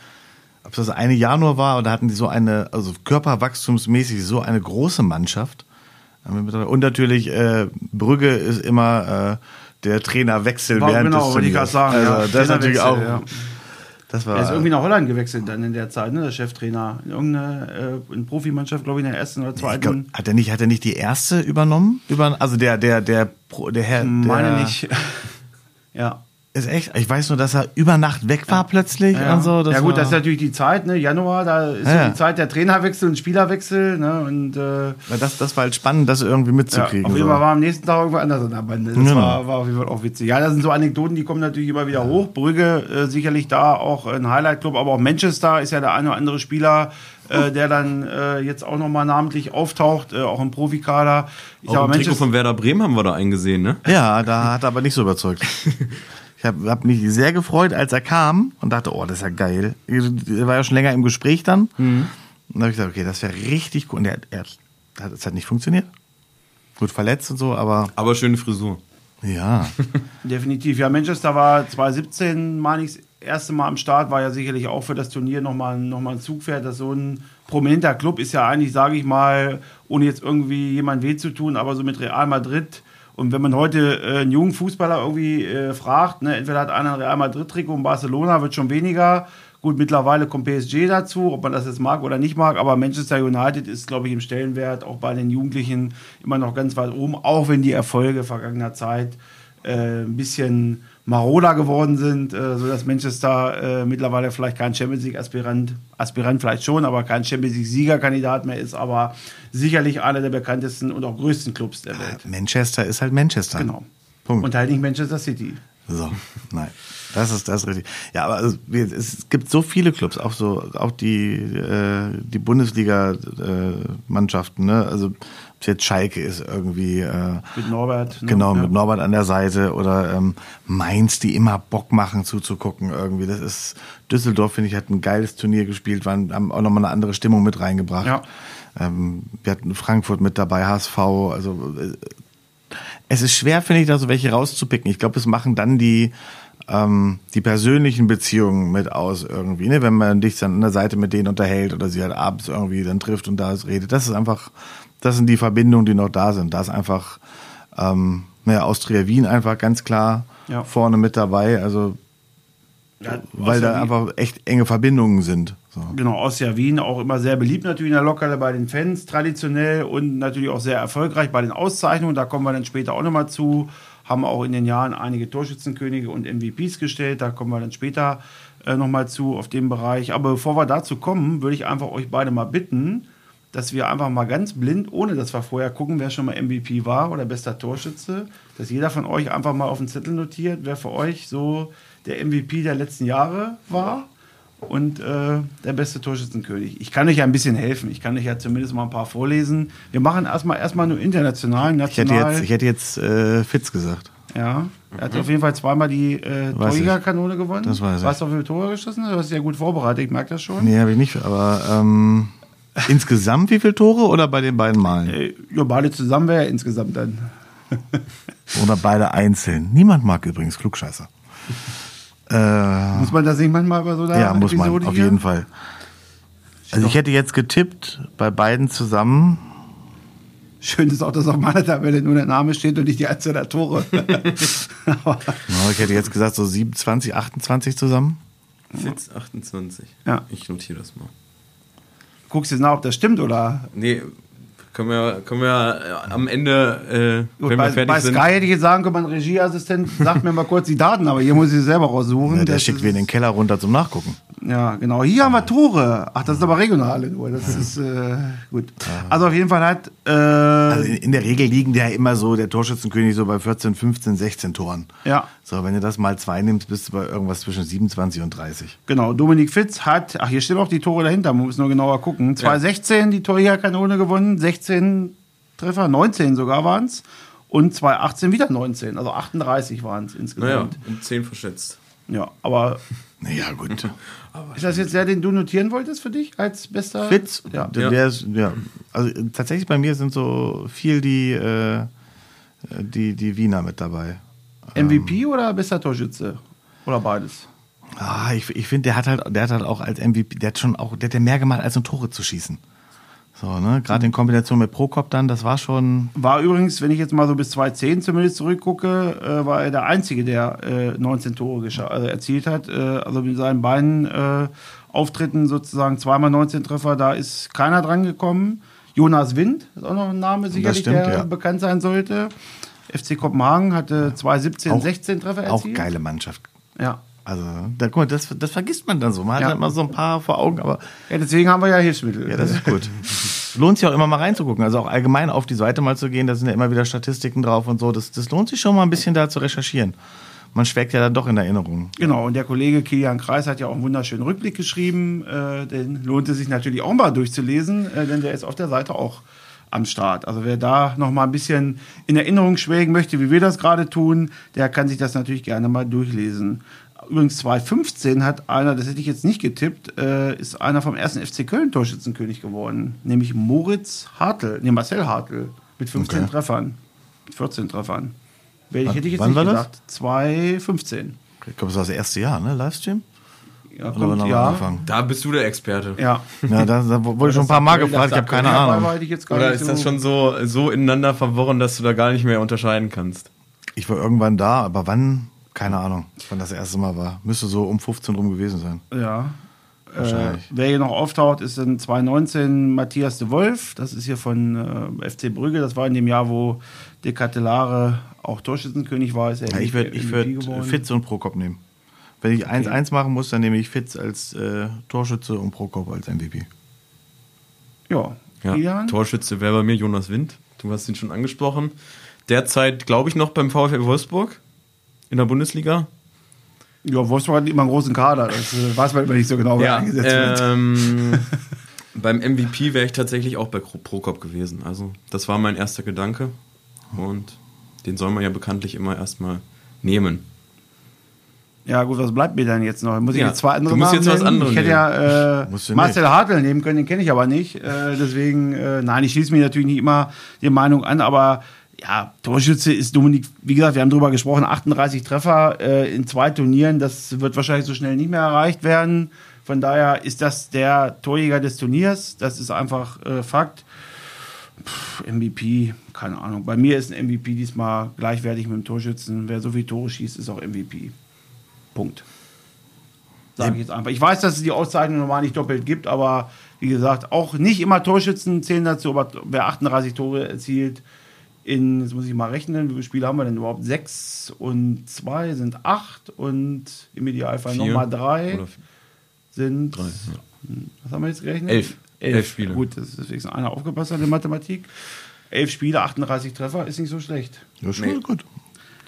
ob das eine Jahr nur war, oder hatten die so eine, also körperwachstumsmäßig so eine große Mannschaft. Und natürlich, äh, Brügge ist immer äh, der Trainerwechsel war, während genau, des Turniers. Ich gerade sagen, also, ja, das ist natürlich auch. Ja. Das war, er ist irgendwie nach Holland gewechselt dann in der Zeit, ne, der Cheftrainer. In irgendeine äh, in Profimannschaft, glaube ich, in der ersten oder zweiten. Glaub, hat er nicht, hat er nicht die erste übernommen? Über, also der, der, der, der, der Herr. Meine nicht. ja. Ist echt, ich weiß nur, dass er über Nacht weg war ja. plötzlich ja. und so. ja gut, das ist natürlich die Zeit, ne? Januar, da ist ja. so die Zeit der Trainerwechsel und Spielerwechsel, ne? Und äh, das, das war halt spannend, das irgendwie mitzukriegen. Ja, auf jeden Fall so. war am nächsten Tag irgendwo anders in der Bande. Das genau. war, war auf jeden Fall auch witzig. Ja, das sind so Anekdoten, die kommen natürlich immer wieder hoch. Brügge äh, sicherlich da auch ein Highlight-Club, aber auch Manchester ist ja der eine oder andere Spieler, äh, der dann äh, jetzt auch nochmal namentlich auftaucht, äh, auch im Profikader. Ich auch sag, im Trikot von Werder Bremen haben wir da eingesehen, ne? Ja, da hat er aber nicht so überzeugt. Ich habe hab mich sehr gefreut, als er kam und dachte, oh, das ist ja geil. Er war ja schon länger im Gespräch dann. Mhm. Und da habe ich gesagt, okay, das wäre richtig cool. Und er, er, hat es halt nicht funktioniert. Gut verletzt und so, aber Aber schöne Frisur. ja. Definitiv. Ja, Manchester war 2017, meine ich, das erste Mal am Start, war ja sicherlich auch für das Turnier nochmal noch mal ein Zugpferd. Das so ein prominenter Club ist ja eigentlich, sage ich mal, ohne jetzt irgendwie jemand weh zu tun, aber so mit Real Madrid. Und wenn man heute äh, einen jungen Fußballer irgendwie äh, fragt, ne, entweder hat einer ein Real Madrid-Trikot und Barcelona wird schon weniger. Gut, mittlerweile kommt PSG dazu, ob man das jetzt mag oder nicht mag, aber Manchester United ist, glaube ich, im Stellenwert auch bei den Jugendlichen immer noch ganz weit oben, auch wenn die Erfolge vergangener Zeit äh, ein bisschen maroder geworden sind, äh, sodass Manchester äh, mittlerweile vielleicht kein Champions League-Aspirant, Aspirant vielleicht schon, aber kein Champions League-Siegerkandidat mehr ist, aber sicherlich einer der bekanntesten und auch größten Clubs der Welt. Manchester ist halt Manchester. Genau. Punkt. Und halt nicht Manchester City. So, nein. Das ist das ist richtig. Ja, aber also, es gibt so viele Clubs, auch so, auch die, äh, die Bundesliga-Mannschaften, ne? Also jetzt Schalke ist irgendwie, äh, Mit Norbert. ne? genau, Ja. mit Norbert an der Seite oder ähm, Mainz, die immer Bock machen zuzugucken irgendwie. Das ist Düsseldorf, finde ich, hat ein geiles Turnier gespielt, waren, haben auch nochmal eine andere Stimmung mit reingebracht. Ja. Ähm, wir hatten Frankfurt mit dabei, HSV, also äh, es ist schwer, finde ich, da so welche rauszupicken. Ich glaube, es machen dann die, ähm, die persönlichen Beziehungen mit aus irgendwie, ne? wenn man dich dann an der Seite mit denen unterhält oder sie halt abends irgendwie dann trifft und da redet. Das ist einfach, das sind die Verbindungen, die noch da sind. Da ist einfach, ähm, naja, Austria Wien einfach ganz klar Ja. vorne mit dabei, also Ja, weil da einfach echt enge Verbindungen sind. So. Genau, Austria Wien auch immer sehr beliebt natürlich in der Lokale bei den Fans, traditionell und natürlich auch sehr erfolgreich bei den Auszeichnungen. Da kommen wir dann später auch nochmal zu. Haben auch in den Jahren einige Torschützenkönige und MVPs gestellt. Da kommen wir dann später äh, nochmal zu auf dem Bereich. Aber bevor wir dazu kommen, würde ich einfach euch beide mal bitten, dass wir einfach mal ganz blind, ohne dass wir vorher gucken, wer schon mal MVP war oder bester Torschütze, dass jeder von euch einfach mal auf den Zettel notiert, wer für euch so der MVP der letzten Jahre war und äh, der beste Torschützenkönig. Ich kann euch ja ein bisschen helfen. Ich kann euch ja zumindest mal ein paar vorlesen. Wir machen erstmal erstmal nur international, Ich hätte jetzt, ich hätte jetzt äh, Fitz gesagt. ja, er hat auf jeden Fall zweimal die äh. Torjägerkanone gewonnen. Das weiß ich. Weißt du, wie viele Tore geschossen? Du hast dich ja gut vorbereitet, ich merke das schon. Nee, habe ich nicht, aber ähm, insgesamt wie viele Tore oder bei den beiden Malen? Ja, beide zusammen wäre ja insgesamt dann. Oder beide einzeln. Niemand mag übrigens Klugscheißer. Äh, Muss man das nicht manchmal bei so einer ja, muss man, Episode auf hier? jeden Fall. Also ich hätte jetzt getippt, bei beiden zusammen. Schön ist auch, dass auf meiner Tabelle nur der Name steht und nicht die Anzahl der Tore. Ich hätte jetzt gesagt, so 27, 28 zusammen. Fitz 28. Ja. Ich notiere das mal. Guckst du jetzt nach, ob das stimmt oder? Nee, können wir, können wir äh, am Ende, äh, Gut, wenn bei, wir fertig bei sind. Sky hätte ich jetzt sagen können, mein Regieassistent sagt mir mal kurz die Daten, aber hier muss ich sie selber raussuchen. Ja, der Das schickt wir in den Keller runter zum Nachgucken. Ja, genau. Hier haben wir Tore. Ach, das ist aber regionale nur. Das ist äh, gut. Also auf jeden Fall hat äh, Also in, in der Regel liegen der ja immer so, der Torschützenkönig so bei 14, 15, 16 Toren. ja So, wenn du das mal zwei nimmst, bist du bei irgendwas zwischen 27 und 30. genau. Dominik Fitz hat, ach hier stehen auch die Tore dahinter. Man muss nur genauer gucken. 2016 die Torjägerkanone gewonnen, 16 Treffer, 19 sogar waren es und 2018 wieder 19, also 38 waren es Naja, insgesamt. um 10 verschätzt. Ja, aber Naja, gut. ist das jetzt der, den du notieren wolltest für dich als bester? Fitz, Ja. der, der ist, ja. Also tatsächlich bei mir sind so viel die, äh, die, die Wiener mit dabei. MVP oder bester Torschütze? Oder beides? Ah, ich ich finde, der hat halt, der hat halt auch als MVP, der hat schon auch, der hat ja mehr gemacht, als nur Tore zu schießen. So, ne? Gerade in Kombination mit Prokop dann, das war schon. War übrigens, wenn ich jetzt mal so bis 2010 zumindest zurückgucke, äh, war er der Einzige, der äh, 19 Tore also erzielt hat. Äh, also mit seinen beiden äh, Auftritten sozusagen zweimal 19 Treffer, da ist keiner dran gekommen. Jonas Wind ist auch noch ein Name sicherlich, stimmt, der ja. bekannt sein sollte. FC Kopenhagen hatte 2017 Auch- 16 Treffer Auch erzielt. geile Mannschaft. Ja. Also, da, guck mal, das, das vergisst man dann so. Man Ja. hat halt mal so ein paar vor Augen, aber ja, deswegen haben wir ja Hilfsmittel. ja, das ist gut. lohnt sich auch immer mal reinzugucken. Also auch allgemein auf die Seite mal zu gehen, da sind ja immer wieder Statistiken drauf und so. Das, das lohnt sich schon mal ein bisschen da zu recherchieren. Man schwelgt ja dann doch in Erinnerung. Genau, und der Kollege Kilian Kreis hat ja auch einen wunderschönen Rückblick geschrieben. Äh, den lohnt es sich natürlich auch mal durchzulesen, äh, denn der ist auf der Seite auch am Start. Also wer da noch mal ein bisschen in Erinnerung schwelgen möchte, wie wir das gerade tun, der kann sich das natürlich gerne mal durchlesen. Übrigens 2015 hat einer, das hätte ich jetzt nicht getippt, äh, ist einer vom ersten FC Köln Torschützenkönig geworden. Nämlich Moritz Hartl, nee, Marcel Hartl mit 15 Okay. Treffern. Mit 14 Treffern. Ich Wann- hätte ich jetzt nicht war das? gedacht. 2015. Ich glaube, das war das erste Jahr, ne? Livestream? Ja, kommt, haben wir ja. angefangen? Da bist du der Experte. Ja. Ja, da, da wurde schon ein paar Mal gefragt, ich habe keine Ahnung. Oder ist das schon so, so ineinander verworren, dass du da gar nicht mehr unterscheiden kannst? Ich war irgendwann da, aber wann? Keine Ahnung, wann das erste Mal war. Müsste so um 15 rum gewesen sein. Ja. Äh, Wahrscheinlich. wer hier noch auftaucht, ist in 2019 Matthias de Wolf. Das ist hier von äh, FC Brügge. Das war in dem Jahr, wo De Catelare auch Torschützenkönig war. Ist er Ja, ich würde würd. Fitz und Prokop nehmen. Wenn ich 1-1 machen muss, dann nehme ich Fitz als äh, Torschütze und Prokop als MVP. Ja. Ja? Torschütze wäre bei mir Jonas Wind. Du hast ihn schon angesprochen. Derzeit, glaube ich, noch beim VfL Wolfsburg in der Bundesliga. Ja, Wolfsburg hat immer einen großen Kader. Das äh, weiß man immer nicht so genau, wer Ja, eingesetzt wird. ähm, beim MVP wäre ich tatsächlich auch bei Prokop gewesen. Also, das war mein erster Gedanke. Und den soll man ja bekanntlich immer erstmal nehmen. Ja, gut, was bleibt mir denn jetzt noch? Muss ich Ja, jetzt zwei andere du musst jetzt was anderes Ich hätte ja äh, Marcel Hartl nehmen können, den kenne ich aber nicht. Äh, deswegen, äh, nein, ich schließe mir natürlich nicht immer die Meinung an, aber ja, Torschütze ist Dominik, wie gesagt, wir haben drüber gesprochen, 38 Treffer äh, in zwei Turnieren, das wird wahrscheinlich so schnell nicht mehr erreicht werden. Von daher ist das der Torjäger des Turniers, das ist einfach äh, Fakt. Pff, MVP, keine Ahnung. Bei mir ist ein MVP diesmal gleichwertig mit dem Torschützen. Wer so viele Tore schießt, ist auch MVP. Punkt. Sage ich jetzt einfach. Ich weiß, dass es die Auszeichnung normal nicht doppelt gibt, aber wie gesagt, auch nicht immer Torschützen zählen dazu, aber wer 38 Tore erzielt, in, jetzt muss ich mal rechnen, wie viele Spiele haben wir denn überhaupt? Sechs und zwei sind acht und im Idealfall nochmal drei sind. drei, ja. Was haben wir jetzt gerechnet? Elf. Elf Spiele. Gut, das ist deswegen einer aufgepasst hat in Mathematik. Elf Spiele, 38 Treffer, ist nicht so schlecht. Ja, schon Nee. gut.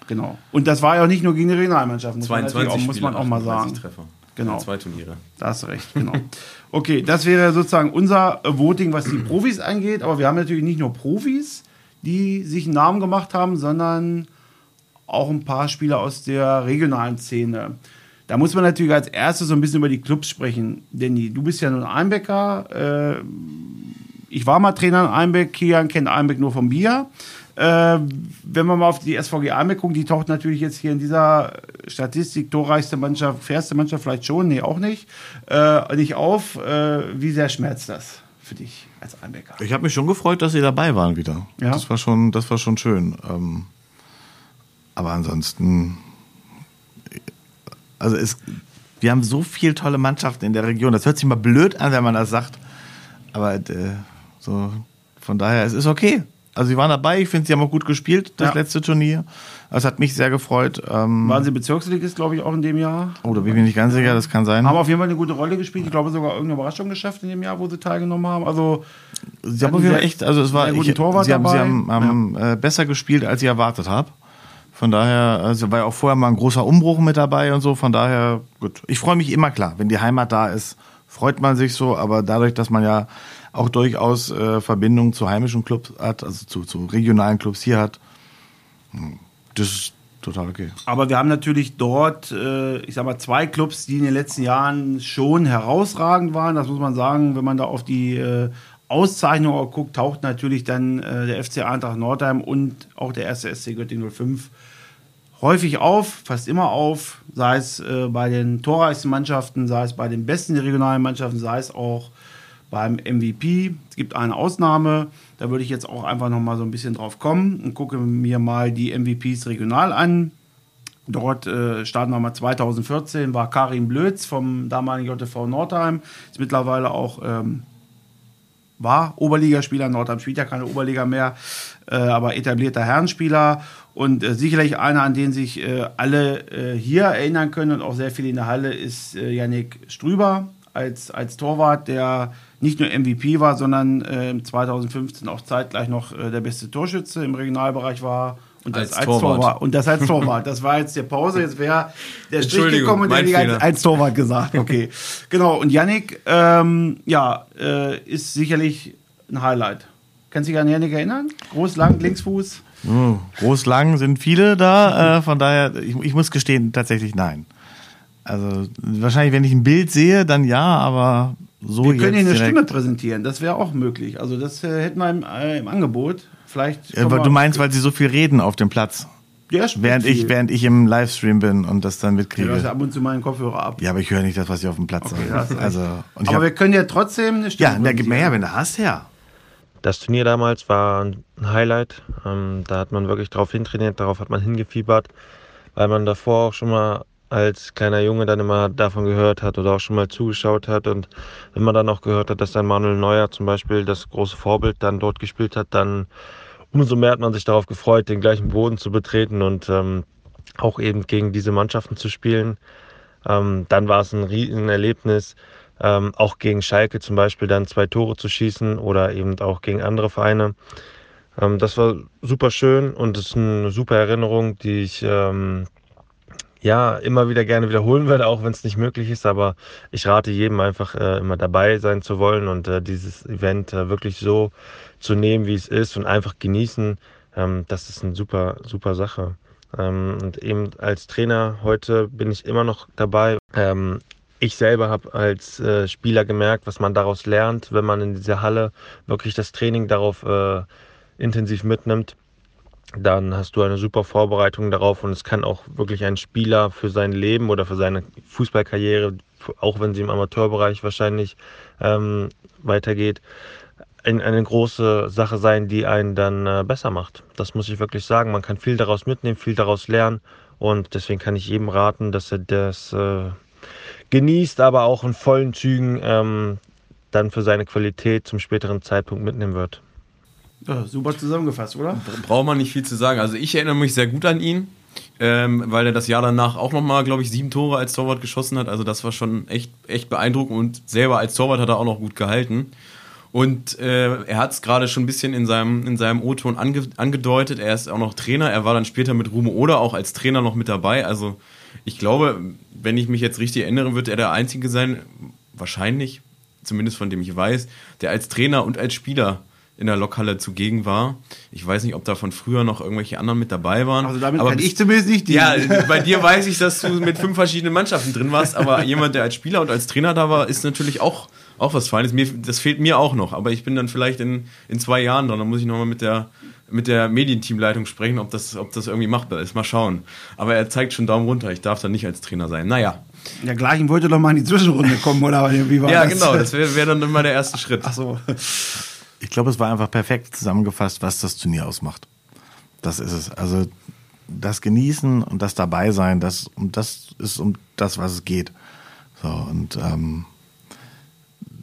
Genau. Und das war ja auch nicht nur gegen die Regionalmannschaft, muss, man, 22 natürlich auch, muss man auch mal 38 sagen. Treffer. Genau. Zwei Turniere. Da hast du recht, genau. Okay, das wäre sozusagen unser Voting, was die Profis angeht. Aber wir haben natürlich nicht nur Profis, die sich einen Namen gemacht haben, sondern auch ein paar Spieler aus der regionalen Szene. Da muss man natürlich als erstes so ein bisschen über die Clubs sprechen. Danny, du bist ja nun Einbecker. Äh, ich war mal Trainer in Einbeck. Kian kennt Einbeck nur vom Bier. Äh, wenn wir mal auf die SVG Einbeck gucken, die taucht natürlich jetzt hier in dieser Statistik torreichste Mannschaft, fairste Mannschaft vielleicht schon, nee, auch nicht, äh, nicht auf. Äh, wie sehr schmerzt das für dich als Einbecker? Ich habe mich schon gefreut, dass sie dabei waren wieder. Ja. Das war schon, das war schon schön. Ähm, aber ansonsten, also es, wir haben so viel tolle Mannschaften in der Region. Das hört sich mal blöd an, wenn man das sagt. Aber äh, so, von daher, es ist okay. Also sie waren dabei, ich finde, sie haben auch gut gespielt, das Ja. letzte Turnier. Das hat mich sehr gefreut. Ähm, Waren sie Bezirksligist, glaube ich, auch in dem Jahr? oh, da bin ich mir nicht ganz sicher, das kann sein. Haben auf jeden Fall eine gute Rolle gespielt. Ich glaube sogar irgendeine Überraschung geschafft in dem Jahr, wo sie teilgenommen haben. Also Sie haben auf jeden Fall echt, also es war, ich, Torwart sie haben, sie dabei. haben, haben äh, besser gespielt, als ich erwartet habe. Von daher, also war ja auch vorher mal ein großer Umbruch mit dabei und so. Von daher, gut. Ich freue mich immer klar, wenn die Heimat da ist, freut man sich so. Aber dadurch, dass man ja auch durchaus äh, Verbindungen zu heimischen Clubs hat, also zu, zu regionalen Clubs hier hat, hm, das ist total okay. Aber wir haben natürlich dort, äh, ich sag mal, zwei Clubs, die in den letzten Jahren schon herausragend waren. Das muss man sagen, wenn man da auf die äh, Auszeichnung guckt, taucht natürlich dann äh, der FC Eintracht Nordheim und auch der erste SC Göttingen 05 häufig auf, fast immer auf, sei es äh, bei den torreichsten Mannschaften, sei es bei den besten regionalen Mannschaften, sei es auch beim MVP. Es gibt eine Ausnahme, da würde ich jetzt auch einfach noch mal so ein bisschen drauf kommen und gucke mir mal die MVPs regional an. Dort äh, starten wir mal 2014, war Karin Blötz vom damaligen JTV Nordheim, ist mittlerweile auch ähm, war Oberligaspieler. Nordheim spielt ja keine Oberliga mehr, äh, aber etablierter Herrenspieler und äh, sicherlich einer, an den sich äh, alle äh, hier erinnern können und auch sehr viele in der Halle, ist äh, Yannick Strüber als, als Torwart, der nicht nur MVP war, sondern äh, 2015 auch zeitgleich noch äh, der beste Torschütze im Regionalbereich war. Und das Als Torwart. Und das als Torwart. Das war jetzt der Pause. Jetzt wäre der Strich gekommen und hätte ich als, als Torwart gesagt. Okay. genau. Und Yannick, ähm, ja, äh, ist sicherlich ein Highlight. Kannst du dich an Yannick erinnern? Groß, lang, Linksfuß. Oh, groß, lang sind viele da, äh, von daher, ich, ich muss gestehen, tatsächlich nein. Also wahrscheinlich, wenn ich ein Bild sehe, dann ja, aber so Wir können jetzt Ihnen eine direkt- Stimme präsentieren, das wäre auch möglich. Also das äh, hätten wir im, äh, im Angebot. Vielleicht. Ja, aber du meinst, weil sie so viel reden auf dem Platz, spricht während ich, viel. während ich im Livestream bin und das dann Ja, mitkriege. du hast ja ab und zu meinen Kopfhörer ab. Ja, aber ich höre nicht das, was ich auf dem Platz Okay, sage. Also, und ich aber wir hab, können ja trotzdem eine Stimme ja, na, gib mir her, wenn du hast, ja. Das Turnier damals war ein Highlight. Ähm, da hat man wirklich drauf hintrainiert, darauf hat man hingefiebert, weil man davor auch schon mal als kleiner Junge dann immer davon gehört hat oder auch schon mal zugeschaut hat. Und wenn man dann auch gehört hat, dass dann Manuel Neuer zum Beispiel das große Vorbild dann dort gespielt hat, dann umso mehr hat man sich darauf gefreut, den gleichen Boden zu betreten und ähm, auch eben gegen diese Mannschaften zu spielen. Ähm, dann war es ein Riesenerlebnis, ähm, auch gegen Schalke zum Beispiel dann zwei Tore zu schießen oder eben auch gegen andere Vereine. Ähm, das war super schön und es ist eine super Erinnerung, die ich ähm, ja immer wieder gerne wiederholen werde, auch wenn es nicht möglich ist. Aber ich rate jedem einfach äh, immer dabei sein zu wollen und äh, dieses Event äh, wirklich so zu nehmen, wie es ist und einfach genießen. Ähm, das ist eine super, super Sache. Ähm, und eben als Trainer heute bin ich immer noch dabei. Ähm, ich selber habe als äh, Spieler gemerkt, was man daraus lernt, wenn man in dieser Halle wirklich das Training darauf äh, intensiv mitnimmt. Dann hast du eine super Vorbereitung darauf und es kann auch wirklich ein Spieler für sein Leben oder für seine Fußballkarriere, auch wenn sie im Amateurbereich wahrscheinlich ähm, weitergeht, ein, eine große Sache sein, die einen dann äh, besser macht. Das muss ich wirklich sagen. Man kann viel daraus mitnehmen, viel daraus lernen und deswegen kann ich jedem raten, dass er das äh, genießt, aber auch in vollen Zügen ähm, dann für seine Qualität zum späteren Zeitpunkt mitnehmen wird. Ja, super zusammengefasst, oder? Braucht man nicht viel zu sagen. Also ich erinnere mich sehr gut an ihn, ähm, weil er das Jahr danach auch nochmal, glaube ich, sieben Tore als Torwart geschossen hat. Also das war schon echt, echt beeindruckend und selber als Torwart hat er auch noch gut gehalten. Und äh, er hat es gerade schon ein bisschen in seinem, in seinem O-Ton ange, angedeutet. Er ist auch noch Trainer. Er war dann später mit Rumo Oder auch als Trainer noch mit dabei. Also ich glaube, wenn ich mich jetzt richtig erinnere, wird er der Einzige sein, wahrscheinlich, zumindest von dem ich weiß, der als Trainer und als Spieler in der Lokhalle zugegen war. Ich weiß nicht, ob da von früher noch irgendwelche anderen mit dabei waren. Also damit aber kann ich zumindest nicht ja, dienen. bei dir weiß ich, dass du mit fünf verschiedenen Mannschaften drin warst, aber jemand, der als Spieler und als Trainer da war, ist natürlich auch, auch was Feines. Mir, das fehlt mir auch noch, aber ich bin dann vielleicht in, in zwei Jahren dran. Dann muss ich nochmal mit der, mit der Medienteamleitung sprechen, ob das, ob das irgendwie machbar ist. Mal schauen. Aber er zeigt schon Daumen runter. Ich darf dann nicht als Trainer sein. Naja. Ja, Gleichen wollte doch mal in die Zwischenrunde kommen, oder wie war Ja, das? genau. Das wäre wär dann immer der erste Schritt. Ach so. Ich glaube, es war einfach perfekt zusammengefasst, was das Turnier ausmacht. Das ist es. Also das Genießen und das Dabeisein, das, um das ist um das, was es geht. So, und ähm,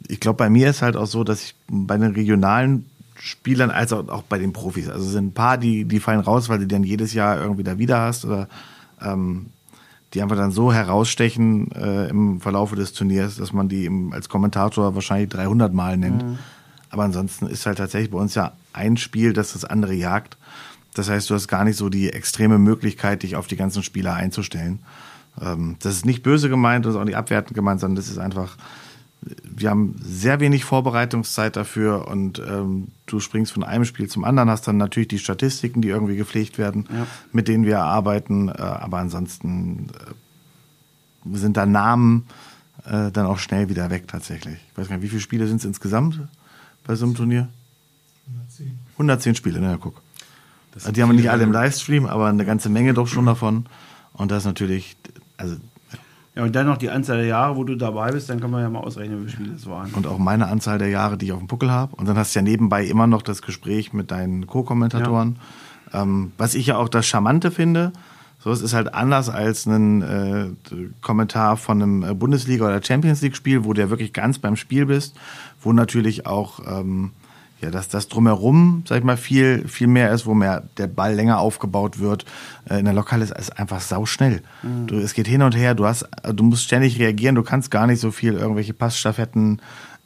ich glaube, bei mir ist halt auch so, dass ich bei den regionalen Spielern als auch, auch bei den Profis, also es sind ein paar, die, die fallen raus, weil du die dann jedes Jahr irgendwie da wieder hast oder ähm, die einfach dann so herausstechen äh, im Verlaufe des Turniers, dass man die im, als Kommentator wahrscheinlich 300 Mal nennt. Aber ansonsten ist halt tatsächlich bei uns ja ein Spiel, das das andere jagt. Das heißt, du hast gar nicht so die extreme Möglichkeit, dich auf die ganzen Spieler einzustellen. Ähm, das ist nicht böse gemeint, das ist auch nicht abwertend gemeint, sondern das ist einfach, wir haben sehr wenig Vorbereitungszeit dafür und ähm, du springst von einem Spiel zum anderen, hast dann natürlich die Statistiken, die irgendwie gepflegt werden, mit denen wir arbeiten, äh, aber ansonsten äh, sind da Namen äh, dann auch schnell wieder weg tatsächlich. Ich weiß gar nicht, wie viele Spiele sind es insgesamt bei so einem Turnier? 110. 110 Spiele, na ja, guck. Also die haben wir nicht alle im Livestream, aber eine ganze Menge doch schon davon. Und das ist natürlich, also Ja, und dann noch die Anzahl der Jahre, wo du dabei bist, dann kann man ja mal ausrechnen, wie viele es waren. und auch meine Anzahl der Jahre, die ich auf dem Puckel habe. Und dann hast du ja nebenbei immer noch das Gespräch mit deinen Co-Kommentatoren. Ähm, was ich ja auch das Charmante finde, so es ist halt anders als ein äh, Kommentar von einem äh, Bundesliga- oder Champions League-Spiel, wo du ja wirklich ganz beim Spiel bist, wo natürlich auch ähm, ja, dass das drumherum, sag ich mal, viel, viel mehr ist, wo mehr der Ball länger aufgebaut wird. Äh, in der Lokale ist es einfach sauschnell. Du, es geht hin und her, du hast, du musst ständig reagieren, du kannst gar nicht so viel irgendwelche Passstaffetten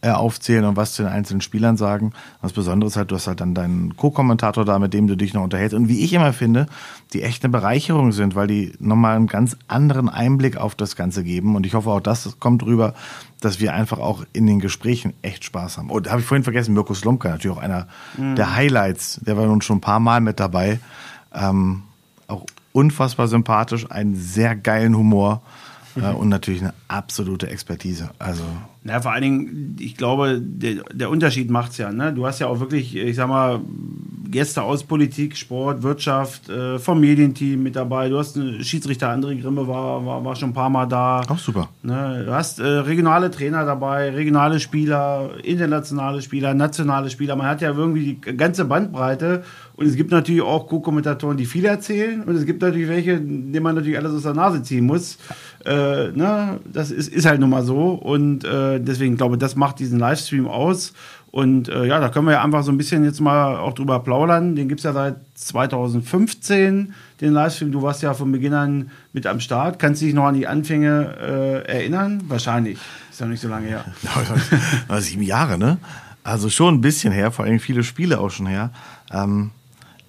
aufzählen und was zu den einzelnen Spielern sagen. Und das Besondere ist halt, du hast halt dann deinen Co-Kommentator da, mit dem du dich noch unterhältst. Und wie ich immer finde, die echt eine Bereicherung sind, weil die nochmal einen ganz anderen Einblick auf das Ganze geben. Und ich hoffe auch, das kommt rüber, dass wir einfach auch in den Gesprächen echt Spaß haben. Und habe ich vorhin vergessen, Mirko Slomka, natürlich auch einer der Highlights. Der war nun schon ein paar Mal mit dabei. Ähm, auch unfassbar sympathisch, einen sehr geilen Humor. äh, und natürlich eine absolute Expertise. Also Na, vor allen Dingen, ich glaube, der, der Unterschied macht's ja. Ne? Du hast ja auch wirklich, ich sag mal, Gäste aus Politik, Sport, Wirtschaft, äh, vom Medienteam mit dabei. Du hast einen Schiedsrichter, André Grimme war, war, war schon ein paar Mal da. auch super. Ne? Du hast äh, regionale Trainer dabei, regionale Spieler, internationale Spieler, nationale Spieler. Man hat ja irgendwie die ganze Bandbreite. Und es gibt natürlich auch Co-Kommentatoren, die viel erzählen. Und es gibt natürlich welche, denen man natürlich alles aus der Nase ziehen muss. Äh, ne? Das ist, ist halt nun mal so. Und äh, deswegen glaube ich, das macht diesen Livestream aus. Und äh, ja, da können wir ja einfach so ein bisschen jetzt mal auch drüber plaudern. Den gibt es ja seit 2015, den Livestream. Du warst ja von Beginn an mit am Start. Kannst du dich noch an die Anfänge äh, erinnern? Wahrscheinlich. Ist ja nicht so lange her. Ja, sieben Jahre, ne? Also schon ein bisschen her, vor allem viele Spiele auch schon her. Ähm,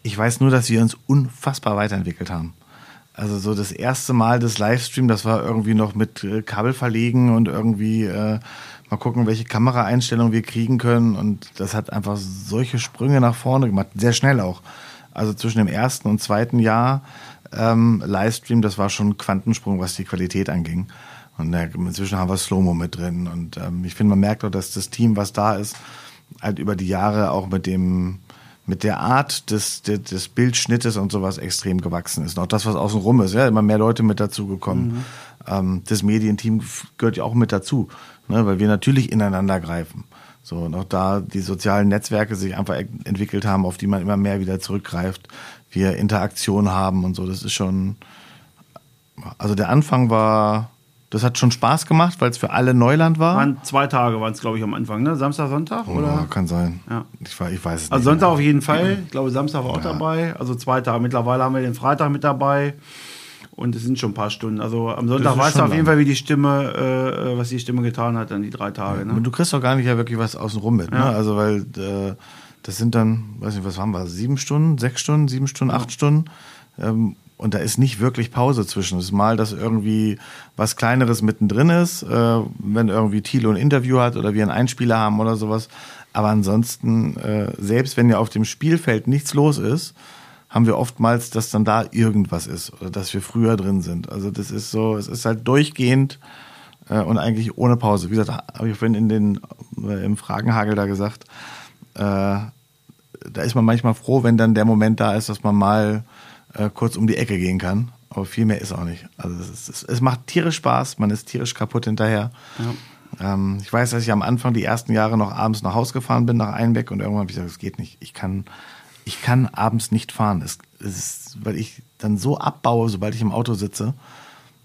ich weiß nur, dass wir uns unfassbar weiterentwickelt haben. Also so das erste Mal das Livestream, das war irgendwie noch mit äh, Kabel verlegen und irgendwie äh, mal gucken, welche Kameraeinstellungen wir kriegen können. Und das hat einfach solche Sprünge nach vorne gemacht, sehr schnell auch. Also zwischen dem ersten und zweiten Jahr ähm, Livestream, das war schon ein Quantensprung, was die Qualität anging. Und äh, inzwischen haben wir Slow-Mo mit drin. Und ähm, ich finde, man merkt auch, dass das Team, was da ist, halt über die Jahre auch mit dem mit der Art des, des, des Bildschnittes und sowas extrem gewachsen ist. Und auch das, was außenrum ist, ja, immer mehr Leute mit dazugekommen. Mhm. Ähm, das Medienteam gehört ja auch mit dazu, ne, weil wir natürlich ineinander greifen. So, und auch da die sozialen Netzwerke sich einfach entwickelt haben, auf die man immer mehr wieder zurückgreift, wir Interaktion haben und so, das ist schon, also der Anfang war, das hat schon Spaß gemacht, weil es für alle Neuland war. Waren zwei Tage waren es, glaube ich, am Anfang, ne? Samstag, Sonntag? Oh, oder? kann sein. Ja. Ich, weiß- ich weiß es nicht. Also Sonntag mehr. auf jeden Fall. Ich glaube, Samstag war auch dabei. Also zwei Tage. Mittlerweile haben wir den Freitag mit dabei. Und es sind schon ein paar Stunden. Also am Sonntag weißt du auf jeden. Fall, wie die Stimme, äh, was die Stimme getan hat, dann die drei Tage. Ne? du kriegst doch gar nicht ja wirklich was außenrum mit, ne? Ja. Also weil äh, das sind dann, weiß nicht, was haben wir, sieben Stunden, sechs Stunden, sieben Stunden, acht Stunden. Ähm, und da ist nicht wirklich Pause zwischen. Es ist mal, dass irgendwie was Kleineres mittendrin ist, äh, wenn irgendwie Thilo ein Interview hat oder wir einen Einspieler haben oder sowas. Aber ansonsten, äh, selbst wenn ja auf dem Spielfeld nichts los ist, haben wir oftmals, dass dann da irgendwas ist oder dass wir früher drin sind. Also das ist so, es ist halt durchgehend äh, und eigentlich ohne Pause. Wie gesagt, habe ich vorhin in den, äh, im Fragenhagel da gesagt, äh, da ist man manchmal froh, wenn dann der Moment da ist, dass man mal äh, kurz um die Ecke gehen kann. Aber viel mehr ist auch nicht. Also es, ist, es, macht tierisch Spaß, man ist tierisch kaputt hinterher. Ähm, ich weiß, dass ich am Anfang die ersten Jahre noch abends nach Haus gefahren bin, nach Einbeck und irgendwann habe ich gesagt, es geht nicht. Ich kann, ich kann abends nicht fahren. Es, es ist, weil ich dann so abbaue, sobald ich im Auto sitze.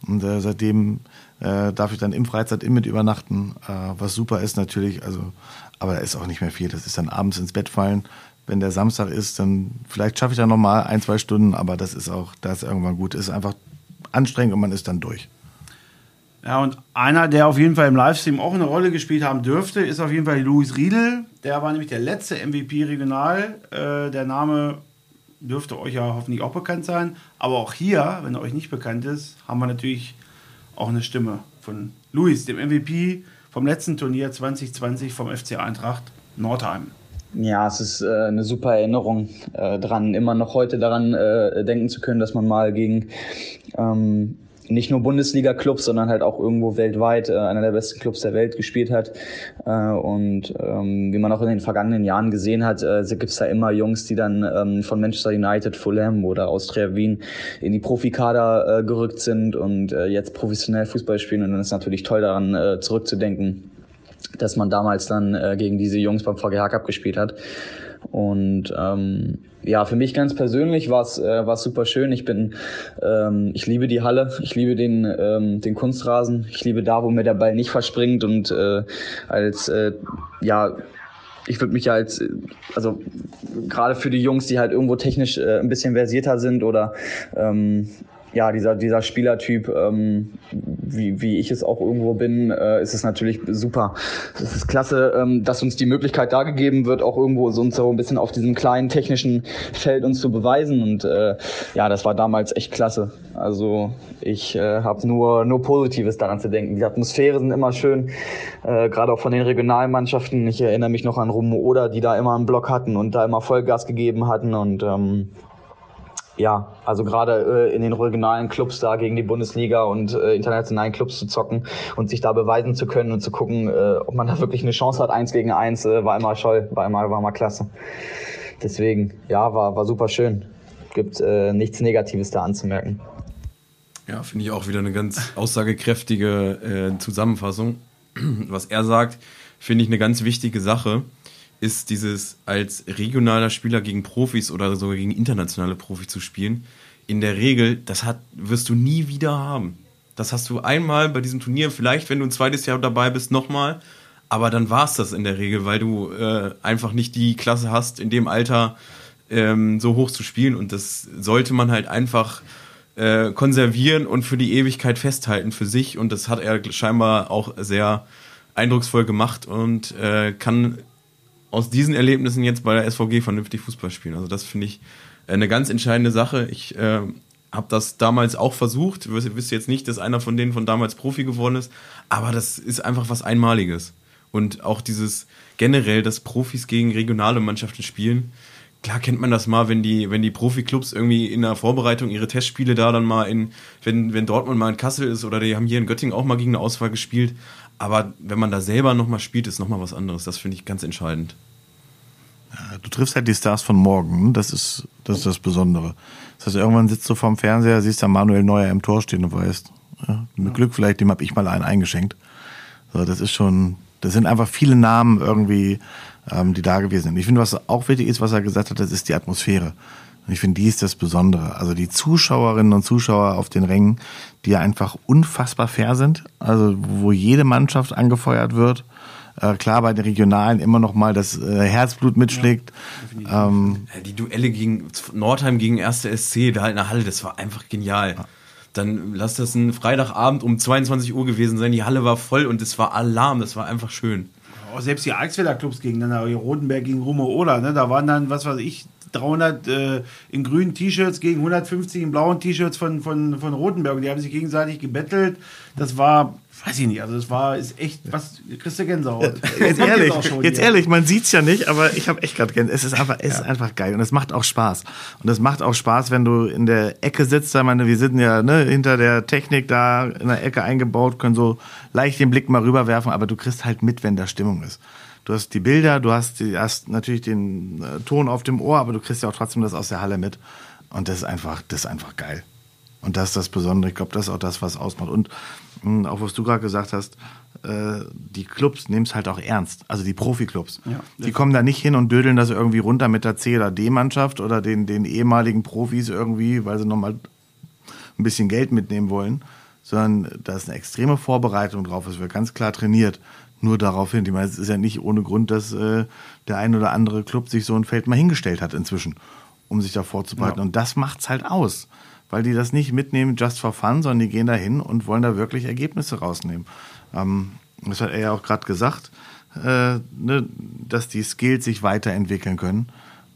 Und äh, seitdem äh, darf ich dann im Freizeit mit übernachten, äh, was super ist natürlich. Also, aber da ist auch nicht mehr viel. Das ist dann abends ins Bett fallen. Wenn der Samstag ist, dann vielleicht schaffe ich dann noch mal ein, zwei Stunden, aber das ist auch, das ist irgendwann gut. Ist einfach anstrengend und man ist dann durch. Ja, und einer, der auf jeden Fall im Livestream auch eine Rolle gespielt haben dürfte, ist auf jeden Fall Luis Riedel. Der war nämlich der letzte MVP regional. Äh, der Name dürfte euch ja hoffentlich auch bekannt sein. Aber auch hier, wenn er euch nicht bekannt ist, haben wir natürlich auch eine Stimme von Luis, dem MVP vom letzten Turnier 2020 vom FC Eintracht Nordheim. Ja, es ist äh, eine super Erinnerung äh, dran, immer noch heute daran äh, denken zu können, dass man mal gegen ähm, nicht nur Bundesliga-Clubs, sondern halt auch irgendwo weltweit äh, einer der besten Clubs der Welt gespielt hat. Äh, und ähm, wie man auch in den vergangenen Jahren gesehen hat, äh, gibt es da immer Jungs, die dann ähm, von Manchester United, Fulham oder Austria Wien in die Profikader äh, gerückt sind und äh, jetzt professionell Fußball spielen. Und dann ist natürlich toll daran äh, zurückzudenken, dass man damals dann äh, gegen diese Jungs beim VGH Cup gespielt hat. Und ähm, ja, für mich ganz persönlich war es äh, war's super schön. Ich bin, ähm, ich liebe die Halle, ich liebe den, ähm, den Kunstrasen, ich liebe da, wo mir der Ball nicht verspringt und äh, als äh, ja ich würde mich ja als, also gerade für die Jungs, die halt irgendwo technisch äh, ein bisschen versierter sind oder ähm, ja, dieser, dieser Spielertyp, ähm, wie, wie ich es auch irgendwo bin, äh, ist es natürlich super. Es ist klasse, ähm, dass uns die Möglichkeit da gegeben wird, auch irgendwo so so ein bisschen auf diesem kleinen technischen Feld uns zu beweisen. Und äh, ja, das war damals echt klasse. Also ich äh, habe nur, nur Positives daran zu denken. Die Atmosphäre sind immer schön, äh, gerade auch von den Regionalmannschaften. Ich erinnere mich noch an Rumo Oder, die da immer einen Block hatten und da immer Vollgas gegeben hatten. Und ähm, ja, also gerade äh, in den regionalen Clubs da gegen die Bundesliga und äh, internationalen Clubs zu zocken und sich da beweisen zu können und zu gucken, äh, ob man da wirklich eine Chance hat, eins gegen eins, äh, war immer toll, war immer, war immer klasse. Deswegen, ja, war, war super schön. Gibt äh, nichts Negatives da anzumerken. Ja, finde ich auch wieder eine ganz aussagekräftige äh, Zusammenfassung. Was er sagt, finde ich eine ganz wichtige Sache, ist dieses als regionaler Spieler gegen Profis oder sogar gegen internationale Profis zu spielen. In der Regel, das hat, wirst du nie wieder haben. Das hast du einmal bei diesem Turnier, vielleicht, wenn du ein zweites Jahr dabei bist, nochmal. Aber dann war es das in der Regel, weil du äh, einfach nicht die Klasse hast, in dem Alter ähm, so hoch zu spielen. Und das sollte man halt einfach äh, konservieren und für die Ewigkeit festhalten für sich. Und das hat er scheinbar auch sehr eindrucksvoll gemacht und äh, kann aus diesen Erlebnissen jetzt bei der SVG vernünftig Fußball spielen. Also das finde ich eine ganz entscheidende Sache. Ich äh, habe das damals auch versucht. Ihr wisst jetzt nicht, dass einer von denen von damals Profi geworden ist, aber das ist einfach was Einmaliges. Und auch dieses generell, dass Profis gegen regionale Mannschaften spielen, klar kennt man das mal, wenn die, wenn die Profiklubs irgendwie in der Vorbereitung ihre Testspiele da dann mal in, wenn, wenn Dortmund mal in Kassel ist oder die haben hier in Göttingen auch mal gegen eine Auswahl gespielt. Aber wenn man da selber nochmal spielt, ist nochmal was anderes. Das finde ich ganz entscheidend. Ja, du triffst halt die Stars von morgen. Das ist, das ist das Besondere. Das heißt, irgendwann sitzt du vorm Fernseher, siehst da Manuel Neuer im Tor stehen und weißt, ja, mit Glück vielleicht, dem habe ich mal einen eingeschenkt. So, das ist schon, das sind einfach viele Namen irgendwie, ähm, die da gewesen sind. Ich finde, was auch wichtig ist, was er gesagt hat, das ist die Atmosphäre. Und ich finde, die ist das Besondere. Also die Zuschauerinnen und Zuschauer auf den Rängen, die ja einfach unfassbar fair sind. Also wo jede Mannschaft angefeuert wird. Äh, klar, bei den Regionalen immer noch mal das äh, Herzblut mitschlägt. Ja, ähm, die Duelle gegen Nordheim gegen erste SC, da halt in der Halle, das war einfach genial. Ja. Dann lass das ein Freitagabend um 22 Uhr gewesen sein. Die Halle war voll und es war Alarm. Das war einfach schön. Auch selbst die Eichsfelder Clubs gegeneinander, Rotenberg gegen Rumo Oder, ne? da waren dann, was weiß ich, 300 äh, in grünen T-Shirts gegen 150 in blauen T-Shirts von, von, von Rotenberg. Und die haben sich gegenseitig gebettelt. Das war, weiß ich nicht, also das war, ist echt, was, kriegst du Gänsehaut. Jetzt ehrlich, jetzt ehrlich, man sieht es ja nicht, aber ich habe echt gerade Gänsehaut. Es ist einfach, es ja. ist einfach geil und es macht auch Spaß. Und es macht auch Spaß, wenn du in der Ecke sitzt. Ich meine, wir sind ja ne, hinter der Technik da in der Ecke eingebaut, können so leicht den Blick mal rüberwerfen, aber du kriegst halt mit, wenn da Stimmung ist du hast die Bilder, du hast, die, hast natürlich den äh, Ton auf dem Ohr, aber du kriegst ja auch trotzdem das aus der Halle mit. Und das ist einfach, das ist einfach geil. Und das ist das Besondere. Ich glaube, das ist auch das, was ausmacht. Und mh, hm, auch was du gerade gesagt hast, äh, die Clubs nehmen es halt auch ernst. Also die Profiklubs. Ja, die kommen da nicht hin und dödeln das irgendwie runter mit der C- oder D-Mannschaft oder den, den ehemaligen Profis irgendwie, weil sie nochmal ein bisschen Geld mitnehmen wollen. Sondern da ist eine extreme Vorbereitung drauf. Es wird ganz klar trainiert nur darauf hin. Ich meine, es ist ja nicht ohne Grund, dass äh, der ein oder andere Club sich so ein Feld mal hingestellt hat inzwischen, um sich da vorzubereiten. Ja. Und das macht's halt aus, weil die das nicht mitnehmen just for fun, sondern die gehen da hin und wollen da wirklich Ergebnisse rausnehmen. Ähm, das hat er ja auch gerade gesagt, äh, ne, dass die Skills sich weiterentwickeln können.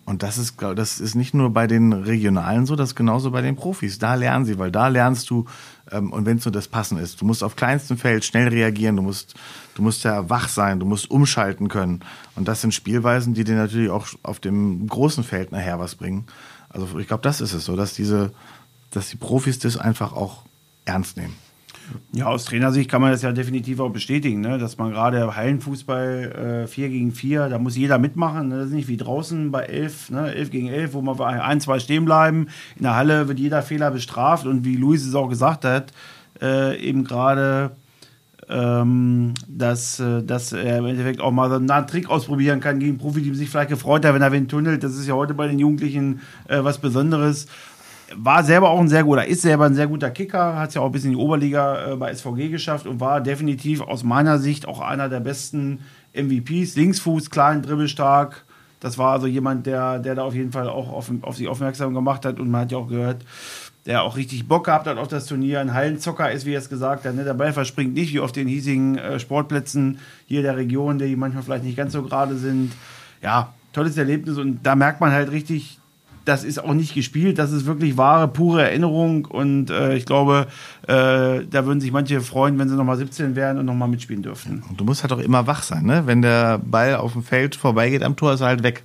Und das ist, das ist nicht nur bei den Regionalen so, das ist genauso bei den Profis. Da lernen sie, weil da lernst du, ähm, und wenn es so das Passen ist, du musst auf kleinstem Feld schnell reagieren, du musst, du musst ja wach sein, du musst umschalten können. Und das sind Spielweisen, die dir natürlich auch auf dem großen Feld nachher was bringen. Also ich glaube, das ist es so, dass diese, dass die Profis das einfach auch ernst nehmen. Ja, aus Trainersicht kann man das ja definitiv auch bestätigen, ne? dass man gerade Hallenfußball äh, 4 gegen 4, da muss jeder mitmachen. Ne? Das ist nicht wie draußen bei 11, ne? 11 gegen 11, wo man ein, zwei stehen bleiben. In der Halle wird jeder Fehler bestraft und wie Luis es auch gesagt hat, äh, eben gerade, ähm, dass, äh, dass er im Endeffekt auch mal so einen Trick ausprobieren kann gegen Profi, die sich vielleicht gefreut hat, wenn er wen tunnelt. Das ist ja heute bei den Jugendlichen äh, was Besonderes war selber auch ein sehr guter, ist selber ein sehr guter Kicker, hat es ja auch bis in die Oberliga äh, bei SVG geschafft und war definitiv aus meiner Sicht auch einer der besten MVPs. Linksfuß, klein, dribbelstark. Das war also jemand, der, der da auf jeden Fall auch auf, auf sich aufmerksam gemacht hat und man hat ja auch gehört, der auch richtig Bock gehabt hat auf das Turnier. Ein Hallenzocker ist, wie er es gesagt hat. Ne? Der Ball verspringt nicht wie auf den hiesigen äh, Sportplätzen hier der Region, die manchmal vielleicht nicht ganz so gerade sind. Ja, tolles Erlebnis und da merkt man halt richtig, das ist auch nicht gespielt, das ist wirklich wahre, pure Erinnerung und äh, ich glaube, äh, da würden sich manche freuen, wenn sie nochmal 17 wären und nochmal mitspielen dürften. Und du musst halt auch immer wach sein, ne? Wenn der Ball auf dem Feld vorbeigeht am Tor, ist er halt weg.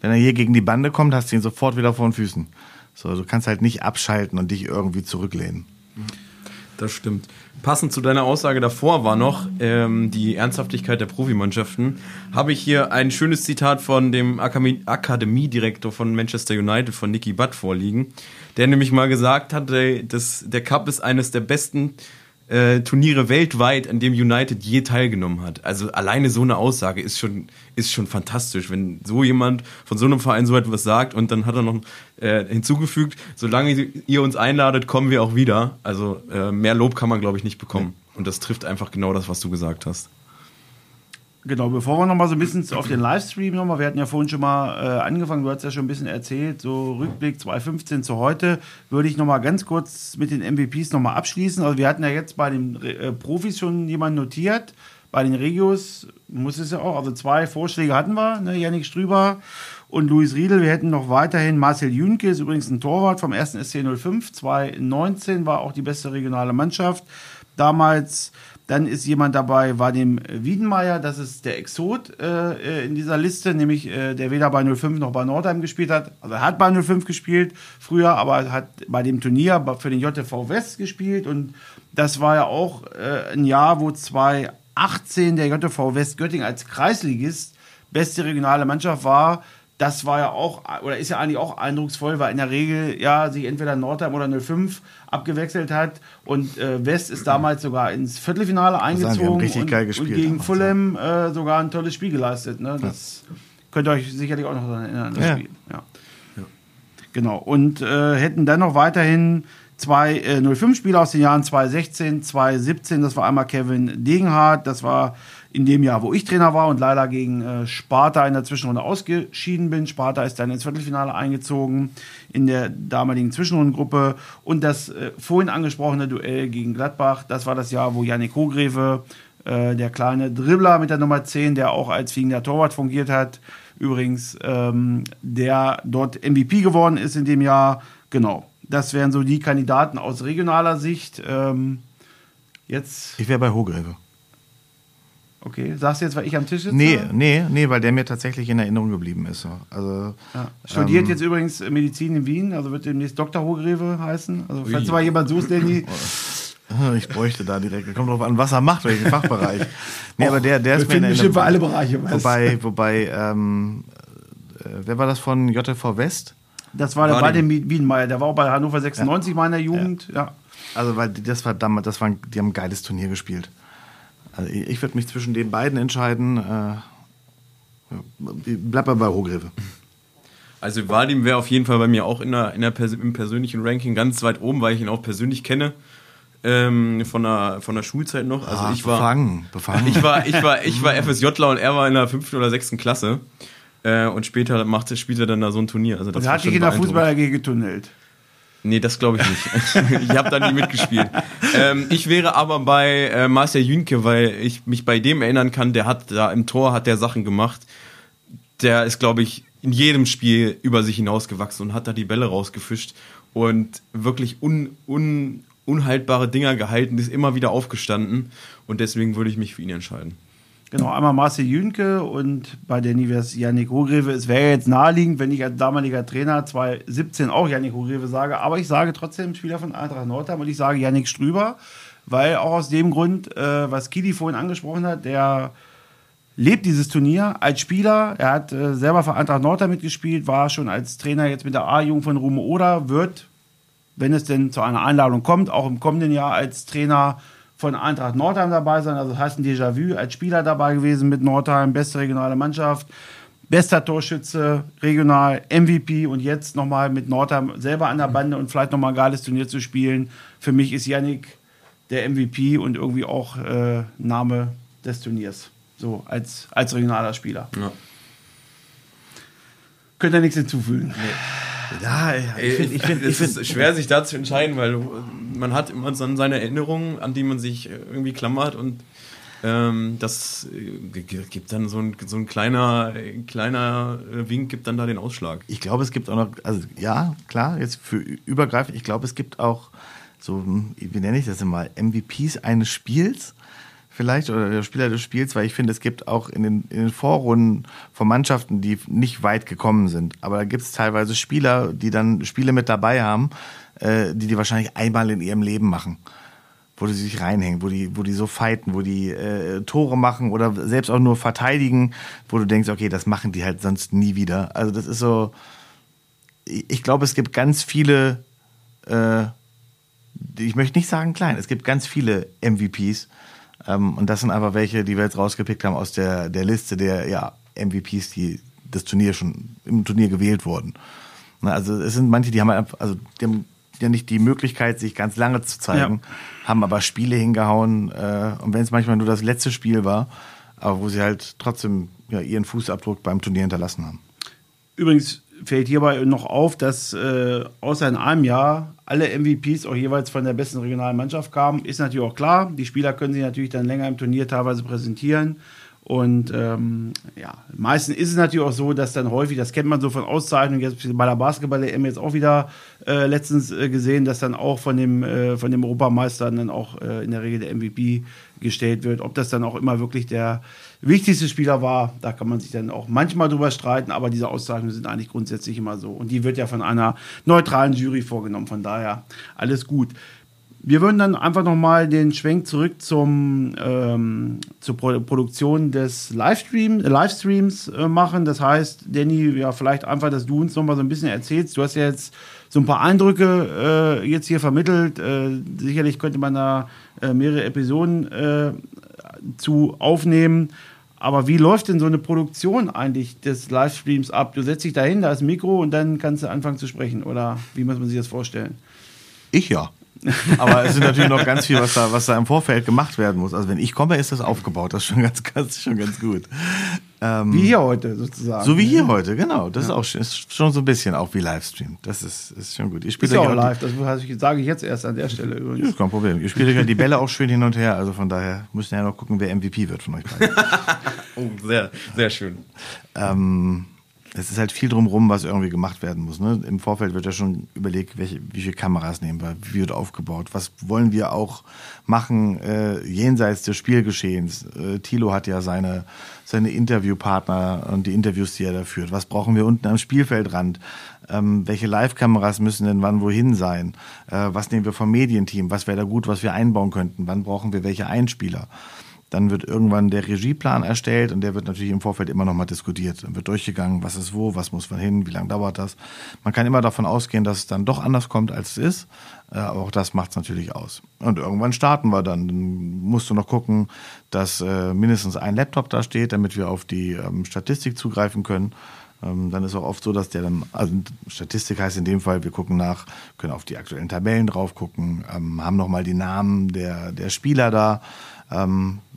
Wenn er hier gegen die Bande kommt, hast du ihn sofort wieder vor den Füßen. So, du kannst halt nicht abschalten und dich irgendwie zurücklehnen. Das stimmt. Passend zu deiner Aussage davor war noch ähm, die Ernsthaftigkeit der Profimannschaften. Habe ich hier ein schönes Zitat von dem Akademie Akademiedirektor von Manchester United, von Nicky Butt, vorliegen, der nämlich mal gesagt hatte, dass der Cup ist eines der besten äh, Turniere weltweit, an dem United je teilgenommen hat. Also alleine so eine Aussage ist schon, ist schon fantastisch, wenn so jemand von so einem Verein so etwas sagt und dann hat er noch äh, hinzugefügt, solange ihr uns einladet, kommen wir auch wieder. Also äh, mehr Lob kann man, glaube ich, nicht bekommen. Und das trifft einfach genau das, was du gesagt hast. Genau, bevor wir nochmal so ein bisschen auf den Livestream nochmal, wir hatten ja vorhin schon mal äh, angefangen, du hast ja schon ein bisschen erzählt, so Rückblick 2015 zu heute, würde ich nochmal ganz kurz mit den MVPs nochmal abschließen. Also wir hatten ja jetzt bei den äh, Profis schon jemanden notiert, bei den Regios muss es ja auch, also zwei Vorschläge hatten wir, ne, Yannick Strüber und Luis Riedel. Wir hätten noch weiterhin Marcel Jünke, ist übrigens ein Torwart vom 1. SC 05, 2019 war auch die beste regionale Mannschaft. Damals dann ist jemand dabei, war dem Wiedenmeier, das ist der Exot äh, in dieser Liste, nämlich äh, der weder bei 05 noch bei Nordheim gespielt hat. Also er hat bei 05 gespielt früher, aber hat bei dem Turnier für den JTV West gespielt. Und das war ja auch äh, ein Jahr, wo 2018 der JTV West Göttingen als Kreisligist beste regionale Mannschaft war das war ja auch, oder ist ja eigentlich auch eindrucksvoll, weil in der Regel ja sich entweder Nordheim oder 05 abgewechselt hat und äh, West ist damals sogar ins Viertelfinale eingezogen sagen, richtig und, geil gespielt und gegen Fulham äh, sogar ein tolles Spiel geleistet. Ne? Das könnt ihr euch sicherlich auch noch daran erinnern, das Ja. Spiel. Ja. Genau. Und äh, hätten dann noch weiterhin zwei äh, 05-Spieler aus den Jahren 2016, 2017. Das war einmal Kevin Degenhardt, das war in dem Jahr, wo ich Trainer war und leider gegen äh, Sparta in der Zwischenrunde ausgeschieden bin. Sparta ist dann ins Viertelfinale eingezogen in der damaligen Zwischenrundengruppe. Und das äh, vorhin angesprochene Duell gegen Gladbach, das war das Jahr, wo Yannick Hogreve, äh, der kleine Dribbler mit der Nummer 10, der auch als fliegender Torwart fungiert hat, übrigens, ähm, der dort MVP geworden ist in dem Jahr. Genau, das wären so die Kandidaten aus regionaler Sicht. Ähm, jetzt, Ich wäre bei Hogreve. Okay, sagst du jetzt, weil ich am Tisch sitze? Nee, nee, nee, weil der mir tatsächlich in Erinnerung geblieben ist. so. Also, Ja. Studiert Ähm, jetzt übrigens Medizin in Wien, also wird demnächst Dr. Hogreve heißen. Also, falls Ui. du mal jemand suchst, der die. ich bräuchte da direkt. Kommt drauf an, was er macht, welchen Fachbereich. Nee, aber der, der ist mir in bestimmt für Erinnerung. alle Bereiche. weißt du. Wobei, wobei, ähm, äh, wer war das von JTV West? Das war der War bei dem- dem Wiedenmeier, der war auch bei Hannover 96 meiner Jugend. Ja. Also, weil das war damals, das war, die haben ein geiles Turnier gespielt. Also ich ich würde mich zwischen den beiden entscheiden. Äh, bleib mal bei Hogreve. Also Vadim wäre auf jeden Fall bei mir auch in der, in der Pers im persönlichen Ranking ganz weit oben, weil ich ihn auch persönlich kenne. Ähm, von, der, von der Schulzeit noch. Also Ah, ich war. befangen, befangen. Ich war, ich war, ich war FSJler und er war in der fünften oder sechsten Klasse. Äh, und später machte, spielte er dann da so ein Turnier. Also das Und er hat dich in der. Fußball AG getunnelt. Nee, das glaube ich nicht. ich habe da nie mitgespielt. Ähm, ich wäre aber bei äh, Marcel Jünke, weil ich mich bei dem erinnern kann, der hat da im Tor hat der Sachen gemacht. Der ist, glaube ich, in jedem Spiel über sich hinausgewachsen und hat da die Bälle rausgefischt und wirklich un, un, unhaltbare Dinger gehalten, ist immer wieder aufgestanden und deswegen würde ich mich für ihn entscheiden. Genau, einmal Marcel Jünke und bei der Nivers Yannick Hogreve. Es wäre jetzt naheliegend, wenn ich als damaliger Trainer 2017 auch Yannick Hogreve sage, aber ich sage trotzdem Spieler von Eintracht Nordheim und ich sage Yannick Strüber, weil auch aus dem Grund, äh, was Kili vorhin angesprochen hat, der lebt dieses Turnier als Spieler. Er hat äh, selber für Eintracht Nordheim mitgespielt, war schon als Trainer jetzt mit der A-Jugend von Rume Oder, wird, wenn es denn zu einer Einladung kommt, auch im kommenden Jahr als Trainer von Eintracht Nordheim dabei sein. Also das heißt ein Déjà-vu als Spieler dabei gewesen mit Nordheim, beste regionale Mannschaft, bester Torschütze, regional, MVP und jetzt nochmal mit Nordheim selber an der Bande und vielleicht nochmal ein geiles Turnier zu spielen. Für mich ist Yannick der MVP und irgendwie auch äh, Name des Turniers. So, als, als regionaler Spieler. Ja. Könnt ihr nichts hinzufügen. Ja, ja, ich finde, ich finde, ich es finde, ist schwer, sich da zu entscheiden, weil man hat immer so seine Erinnerungen, an die man sich irgendwie klammert und ähm, das äh, gibt dann so ein, so ein kleiner, äh, kleiner äh, Wink gibt dann da den Ausschlag. ich glaube, es gibt auch noch, also ja, klar, jetzt für übergreifend, ich glaube, es gibt auch so, hm, wie nenne ich das mal, MVPs eines Spiels. Vielleicht oder der Spieler des Spiels, weil ich finde, es gibt auch in den, in den Vorrunden von Mannschaften, die nicht weit gekommen sind. Aber da gibt es teilweise Spieler, die dann Spiele mit dabei haben, äh, die die wahrscheinlich einmal in ihrem Leben machen. Wo die sich reinhängen, wo die, wo die so fighten, wo die äh, Tore machen oder selbst auch nur verteidigen, wo du denkst, okay, das machen die halt sonst nie wieder. Also das ist so, ich glaube, es gibt ganz viele, äh, ich möchte nicht sagen klein, es gibt ganz viele MVPs. Ähm, und das sind einfach welche, die wir jetzt rausgepickt haben aus der, der Liste der ja, MVPs, die das Turnier schon im Turnier gewählt wurden. Na, also es sind manche, die haben einfach, also die haben ja nicht die Möglichkeit, sich ganz lange zu zeigen, ja. haben aber Spiele hingehauen. Äh, und wenn es manchmal nur das letzte Spiel war, aber wo sie halt trotzdem ja, ihren Fußabdruck beim Turnier hinterlassen haben. Übrigens fällt hierbei noch auf, dass äh, außer in einem Jahr alle MVPs auch jeweils von der besten regionalen Mannschaft kamen. Ist natürlich auch klar. Die Spieler können sich natürlich dann länger im Turnier teilweise präsentieren. Und ähm, ja, meistens ist es natürlich auch so, dass dann häufig, das kennt man so von Auszeichnungen, jetzt bei der Basketball-EM jetzt auch wieder äh, letztens äh, gesehen, dass dann auch von dem, äh, von dem Europameister dann auch äh, in der Regel der MVP gestellt wird. Ob das dann auch immer wirklich der wichtigste Spieler war, da kann man sich dann auch manchmal drüber streiten, aber diese Auszeichnungen sind eigentlich grundsätzlich immer so. Und die wird ja von einer neutralen Jury vorgenommen, von daher alles gut. Wir würden dann einfach nochmal den Schwenk zurück zum, ähm, zur Pro Produktion des Livestream, äh, Livestreams äh, machen. Das heißt, Danny, ja, vielleicht einfach, dass du uns nochmal so ein bisschen erzählst. Du hast ja jetzt so ein paar Eindrücke äh, jetzt hier vermittelt. Äh, sicherlich könnte man da äh, mehrere Episoden äh, zu aufnehmen. Aber wie läuft denn so eine Produktion eigentlich des Livestreams ab? Du setzt dich dahin, da ist ein Mikro und dann kannst du anfangen zu sprechen. Oder wie muss man sich das vorstellen? Ich ja. Aber es ist natürlich noch ganz viel, was da, was da im Vorfeld gemacht werden muss. Also wenn ich komme, ist das aufgebaut. Das ist schon ganz, ganz, schon ganz gut. Ähm, wie hier heute sozusagen. So wie hier heute, genau. Das ja. ist auch ist schon so ein bisschen auch wie Livestream. Das ist, ist schon gut. Ihr spielt ist ja auch live. Das sage ich jetzt erst an der Stelle übrigens. Ist kein Problem. Ihr spielt ja die Bälle auch schön hin und her. Also von daher müssen wir ja noch gucken, wer MVP wird von euch beiden. oh, sehr, sehr schön. Ähm, es ist halt viel drumherum, was irgendwie gemacht werden muss. Ne? Im Vorfeld wird ja schon überlegt, welche, wie viele Kameras nehmen wir, wie wird aufgebaut, was wollen wir auch machen äh, jenseits des Spielgeschehens. Äh, Thilo hat ja seine, seine Interviewpartner und die Interviews, die er da führt. Was brauchen wir unten am Spielfeldrand? Ähm, welche Live-Kameras müssen denn wann wohin sein? Äh, was nehmen wir vom Medienteam? Was wäre da gut, was wir einbauen könnten? Wann brauchen wir welche Einspieler? Dann wird irgendwann der Regieplan erstellt und der wird natürlich im Vorfeld immer nochmal diskutiert. Dann wird durchgegangen, was ist wo, was muss man hin, wie lange dauert das. Man kann immer davon ausgehen, dass es dann doch anders kommt, als es ist. Äh, aber auch das macht es natürlich aus. Und irgendwann starten wir dann. Dann musst du noch gucken, dass äh, mindestens ein Laptop da steht, damit wir auf die ähm, Statistik zugreifen können. Ähm, dann ist auch oft so, dass der dann, also Statistik heißt in dem Fall, wir gucken nach, können auf die aktuellen Tabellen drauf gucken, ähm, haben nochmal die Namen der, der Spieler da.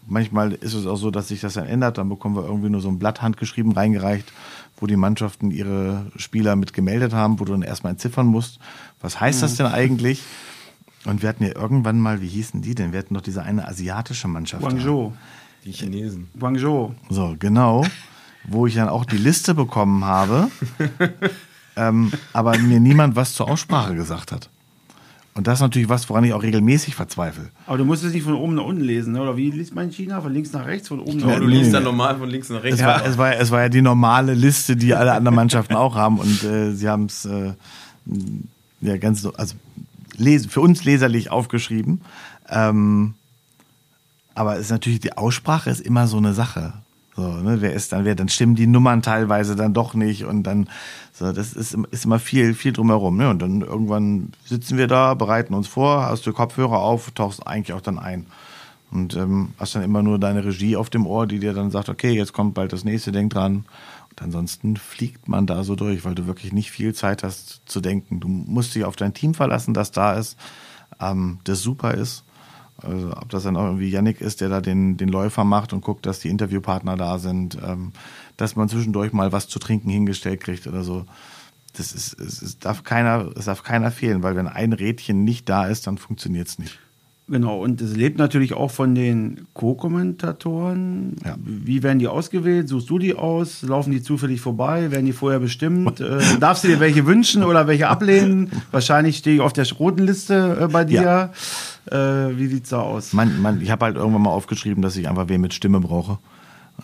Manchmal ist es auch so, dass sich das dann ändert. Dann bekommen wir irgendwie nur so ein Blatt handgeschrieben reingereicht, wo die Mannschaften ihre Spieler mit gemeldet haben, wo du dann erstmal entziffern musst. Was heißt mhm. das denn eigentlich? Und wir hatten ja irgendwann mal, wie hießen die denn? Wir hatten doch diese eine asiatische Mannschaft. Guangzhou. Die Chinesen. Guangzhou. So, genau. Wo ich dann auch die Liste bekommen habe, ähm, aber mir niemand was zur Aussprache gesagt hat. Und das ist natürlich was, woran ich auch regelmäßig verzweifle. Aber du musst es nicht von oben nach unten lesen, ne? oder wie liest man in China? Von links nach rechts, von oben nach unten? Du liest dann normal von links nach rechts. Es war, es, war, es war ja die normale Liste, die alle anderen Mannschaften auch haben. Und äh, sie haben es äh, ja ganz so, also les, für uns leserlich aufgeschrieben. Ähm, aber es ist natürlich, die Aussprache ist immer so eine Sache. So, ne, wer ist dann wer? Dann stimmen die Nummern teilweise dann doch nicht und dann, so, das ist, ist immer viel, viel drumherum. Ne? Und dann irgendwann sitzen wir da, bereiten uns vor, hast du Kopfhörer auf, tauchst eigentlich auch dann ein. Und ähm, hast dann immer nur deine Regie auf dem Ohr, die dir dann sagt, okay, jetzt kommt bald das nächste, denk dran. Und ansonsten fliegt man da so durch, weil du wirklich nicht viel Zeit hast zu denken. Du musst dich auf dein Team verlassen, das da ist, ähm, das super ist. Also ob das dann auch irgendwie Yannick ist, der da den, den Läufer macht und guckt, dass die Interviewpartner da sind, ähm, dass man zwischendurch mal was zu trinken hingestellt kriegt oder so. Das ist, es, es darf keiner, es darf keiner fehlen, weil wenn ein Rädchen nicht da ist, dann funktioniert es nicht. Genau, und es lebt natürlich auch von den Co-Kommentatoren. Ja. Wie werden die ausgewählt? Suchst du die aus? Laufen die zufällig vorbei? Werden die vorher bestimmt? äh, darfst du dir welche wünschen oder welche ablehnen? Wahrscheinlich stehe ich auf der roten Liste äh, bei dir. Ja. Äh, wie sieht's da aus? Man, man, ich habe halt irgendwann mal aufgeschrieben, dass ich einfach wen mit Stimme brauche.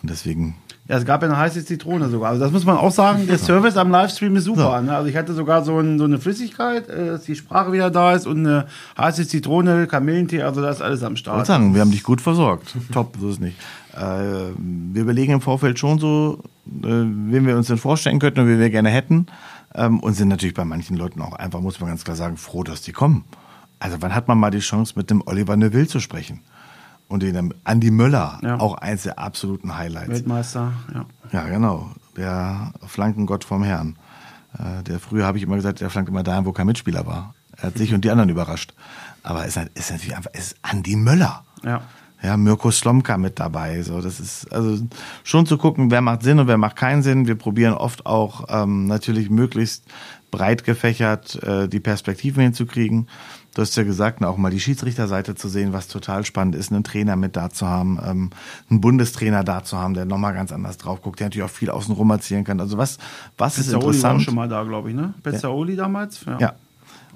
Und deswegen. Ja, es gab ja eine heiße Zitrone sogar. Also das muss man auch sagen, der Service am Livestream ist super. Ne? Also ich hatte sogar so, ein, so eine Flüssigkeit, äh, dass die Sprache wieder da ist und eine heiße Zitrone, Kamillentee, also das ist alles am Ich Start. wollte sagen, wir haben dich gut versorgt. Top, so ist es nicht. Äh, wir überlegen im Vorfeld schon so, äh, wen wir uns denn vorstellen könnten und wen wir gerne hätten. Ähm, und sind natürlich bei manchen Leuten auch einfach, muss man ganz klar sagen, froh, dass die kommen. Also wann hat man mal die Chance, mit dem Oliver Neville zu sprechen? Und den Andy Möller, Ja. auch eins der absoluten Highlights. Weltmeister, ja. Ja, genau. Der Flankengott vom Herrn. Äh, der früher habe ich immer gesagt, der flankt immer dahin, wo kein Mitspieler war. Er hat sich und die anderen überrascht. Aber es ist, ist natürlich einfach, es ist Andi Möller. Ja. Ja, Mirko Slomka mit dabei. So, das ist also schon zu gucken, wer macht Sinn und wer macht keinen Sinn. Wir probieren oft auch ähm, natürlich möglichst breit gefächert äh, die Perspektiven hinzukriegen. Du hast ja gesagt, auch mal die Schiedsrichterseite zu sehen, was total spannend ist, einen Trainer mit da zu haben, ähm, einen Bundestrainer da zu haben, der nochmal ganz anders drauf guckt, der natürlich auch viel außenrum erzählen kann. Also was, was ist Pezzaoli war interessant? schon mal da, glaube ich, ne? Pezzaoli damals? Ja.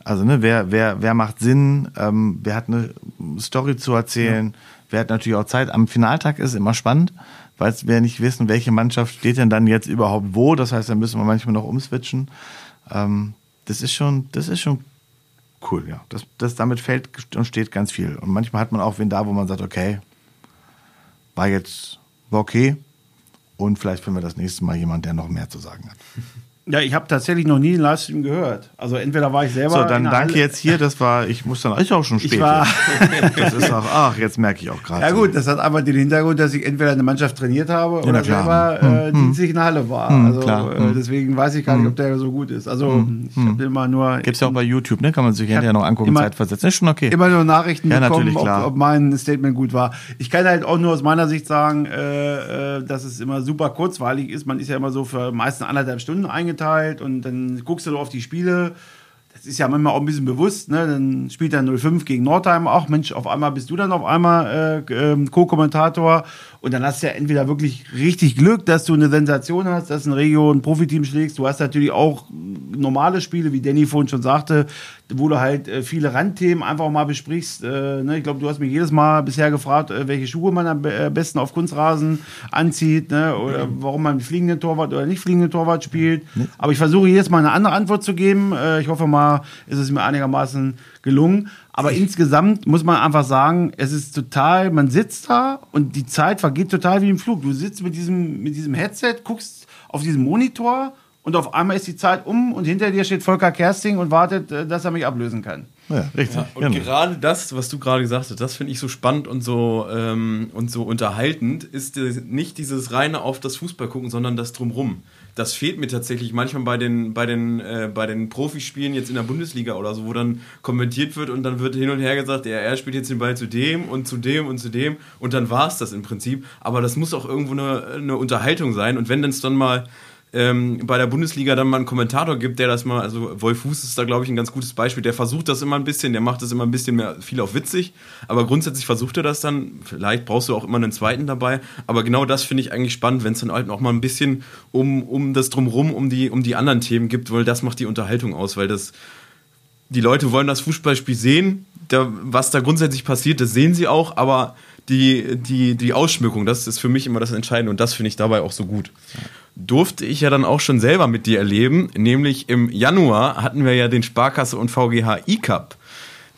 Also ne, wer, wer, wer macht Sinn, ähm, wer hat eine Story zu erzählen, wer hat natürlich auch Zeit. Am Finaltag ist immer spannend, weil wir nicht wissen, welche Mannschaft steht denn dann jetzt überhaupt wo. Das heißt, dann müssen wir manchmal noch umswitchen. Ähm, das ist schon, das ist schon cool, ja. Das, das damit fällt und steht ganz viel. Und manchmal hat man auch wen da, wo man sagt, okay, war jetzt, war okay. Und vielleicht finden wir das nächste Mal jemand, der noch mehr zu sagen hat. Ja, ich habe tatsächlich noch nie einen Livestream gehört. Also entweder war ich selber. So, dann danke Halle- jetzt hier. Das war, ich muss dann, ist auch schon spät. Ich war. jetzt. Das ist auch, ach, jetzt merke ich auch gerade. Ja gut, das hat einfach den Hintergrund, dass ich entweder eine Mannschaft trainiert habe na oder selber äh, dienstlich in der Halle war. also klar. Äh, Hm. deswegen weiß ich gar nicht, ob der so gut ist. Also ich habe immer nur Gibt's ja auch bei YouTube, ne? Kann man sich hinterher noch angucken, immer- Zeit versetzen. Ist schon okay. immer nur Nachrichten Ja, bekommen, ob, ob mein Statement gut war. Ich kann halt auch nur aus meiner Sicht sagen, äh, äh, dass es immer super kurzweilig ist. Man ist ja immer so für meistens anderthalb Stunden eingeteilt und dann guckst du auf die Spiele. Das ist ja manchmal auch ein bisschen bewusst, ne? Dann spielt er 05 gegen Nordheim auch. Mensch, auf einmal bist du dann auf einmal äh, ähm, Co-Kommentator und dann hast du ja entweder wirklich richtig Glück, dass du eine Sensation hast, dass ein Regio ein Profiteam schlägst. Du hast natürlich auch normale Spiele, wie Danny vorhin schon sagte, wo du halt äh, viele Randthemen einfach mal besprichst. Äh, ne? Ich glaube, du hast mich jedes Mal bisher gefragt, äh, welche Schuhe man am be- besten auf Kunstrasen anzieht ne? oder warum man fliegenden Torwart oder nicht fliegenden Torwart spielt. Aber ich versuche jedes Mal eine andere Antwort zu geben. Ich hoffe mal, ist es mir einigermaßen gelungen. Aber insgesamt muss man einfach sagen, es ist total, man sitzt da und die Zeit vergeht total wie im Flug. Du sitzt mit diesem, mit diesem Headset, guckst auf diesen Monitor und auf einmal ist die Zeit um und hinter dir steht Volker Kersting und wartet, äh, dass er mich ablösen kann. Ja, richtig. Und genau. gerade das, was du gerade gesagt hast, das finde ich so spannend und so, ähm, und so unterhaltend, ist äh, nicht dieses reine auf das Fußball gucken, sondern das drumrum. Das fehlt mir tatsächlich manchmal bei den, bei den, äh, bei den Profispielen jetzt in der Bundesliga oder so, wo dann kommentiert wird und dann wird hin und her gesagt, ja, er spielt jetzt den Ball zu dem und zu dem und zu dem und dann war es das im Prinzip. Aber das muss auch irgendwo eine, eine Unterhaltung sein und wenn es dann mal ähm, bei der Bundesliga dann mal einen Kommentator gibt, der das mal, also Wolf Fuß ist da, glaube ich, ein ganz gutes Beispiel, der versucht das immer ein bisschen, der macht das immer ein bisschen mehr, viel auf witzig, aber grundsätzlich versucht er das dann, vielleicht brauchst du auch immer einen zweiten dabei, aber genau das finde ich eigentlich spannend, wenn es dann halt auch mal ein bisschen um, um das Drumrum, um die, um die anderen Themen gibt, weil das macht die Unterhaltung aus, weil das, die Leute wollen das Fußballspiel sehen, da, was da grundsätzlich passiert, das sehen sie auch, aber die, die, die Ausschmückung, das ist für mich immer das Entscheidende und das finde ich dabei auch so gut. Durfte ich ja dann auch schon selber mit dir erleben, nämlich im Januar hatten wir ja den Sparkasse und VGH E-Cup.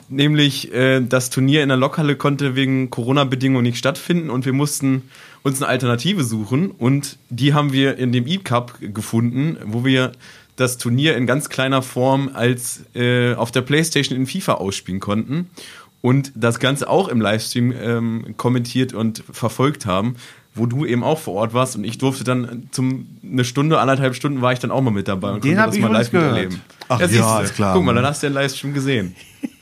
Nämlich äh, das Turnier in der Lokhalle konnte wegen Corona-Bedingungen nicht stattfinden und wir mussten uns eine Alternative suchen und die haben wir in dem E-Cup gefunden, wo wir das Turnier in ganz kleiner Form als äh, auf der Playstation in FIFA ausspielen konnten und das Ganze auch im Livestream ähm, kommentiert und verfolgt haben, wo du eben auch vor Ort warst und ich durfte dann zum eine Stunde, anderthalb Stunden war ich dann auch mal mit dabei und Den konnte das ich mal live gehört. miterleben. Ach ja, siehste. ist klar. Guck mal, dann hast du den Livestream gesehen.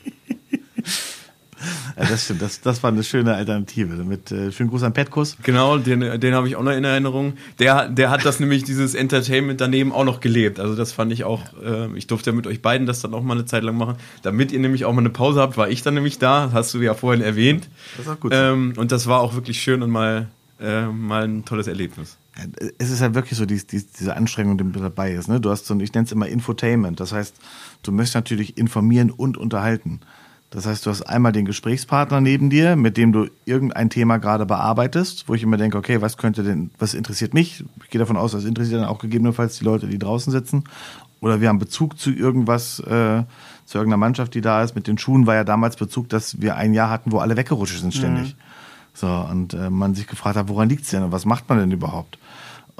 Das stimmt. Das, das war eine schöne Alternative. Mit äh, schönen Gruß an Petkus. Genau, den, den habe ich auch noch in Erinnerung. Der, der hat das nämlich, dieses Entertainment daneben auch noch gelebt. Also das fand ich auch, äh, ich durfte ja mit euch beiden das dann auch mal eine Zeit lang machen. Damit ihr nämlich auch mal eine Pause habt, war ich dann nämlich da. Das hast du ja vorhin erwähnt. Das ist auch gut. Ähm, und das war auch wirklich schön und mal, äh, mal ein tolles Erlebnis. es ist halt wirklich so die, die, diese Anstrengung, die dabei ist. Ne? Du hast so, ein- ich nenne es immer Infotainment. Das heißt, du möchtest natürlich informieren und unterhalten. Das heißt, du hast einmal den Gesprächspartner neben dir, mit dem du irgendein Thema gerade bearbeitest, wo ich immer denke, okay, was könnte denn, was interessiert mich? Ich gehe davon aus, das interessiert dann auch gegebenenfalls die Leute, die draußen sitzen. Oder wir haben Bezug zu irgendwas, äh, zu irgendeiner Mannschaft, die da ist. Mit den Schuhen war ja damals Bezug, dass wir ein Jahr hatten, wo alle weggerutscht sind ständig. So, und äh, man sich gefragt hat, woran liegt's denn und was macht man denn überhaupt?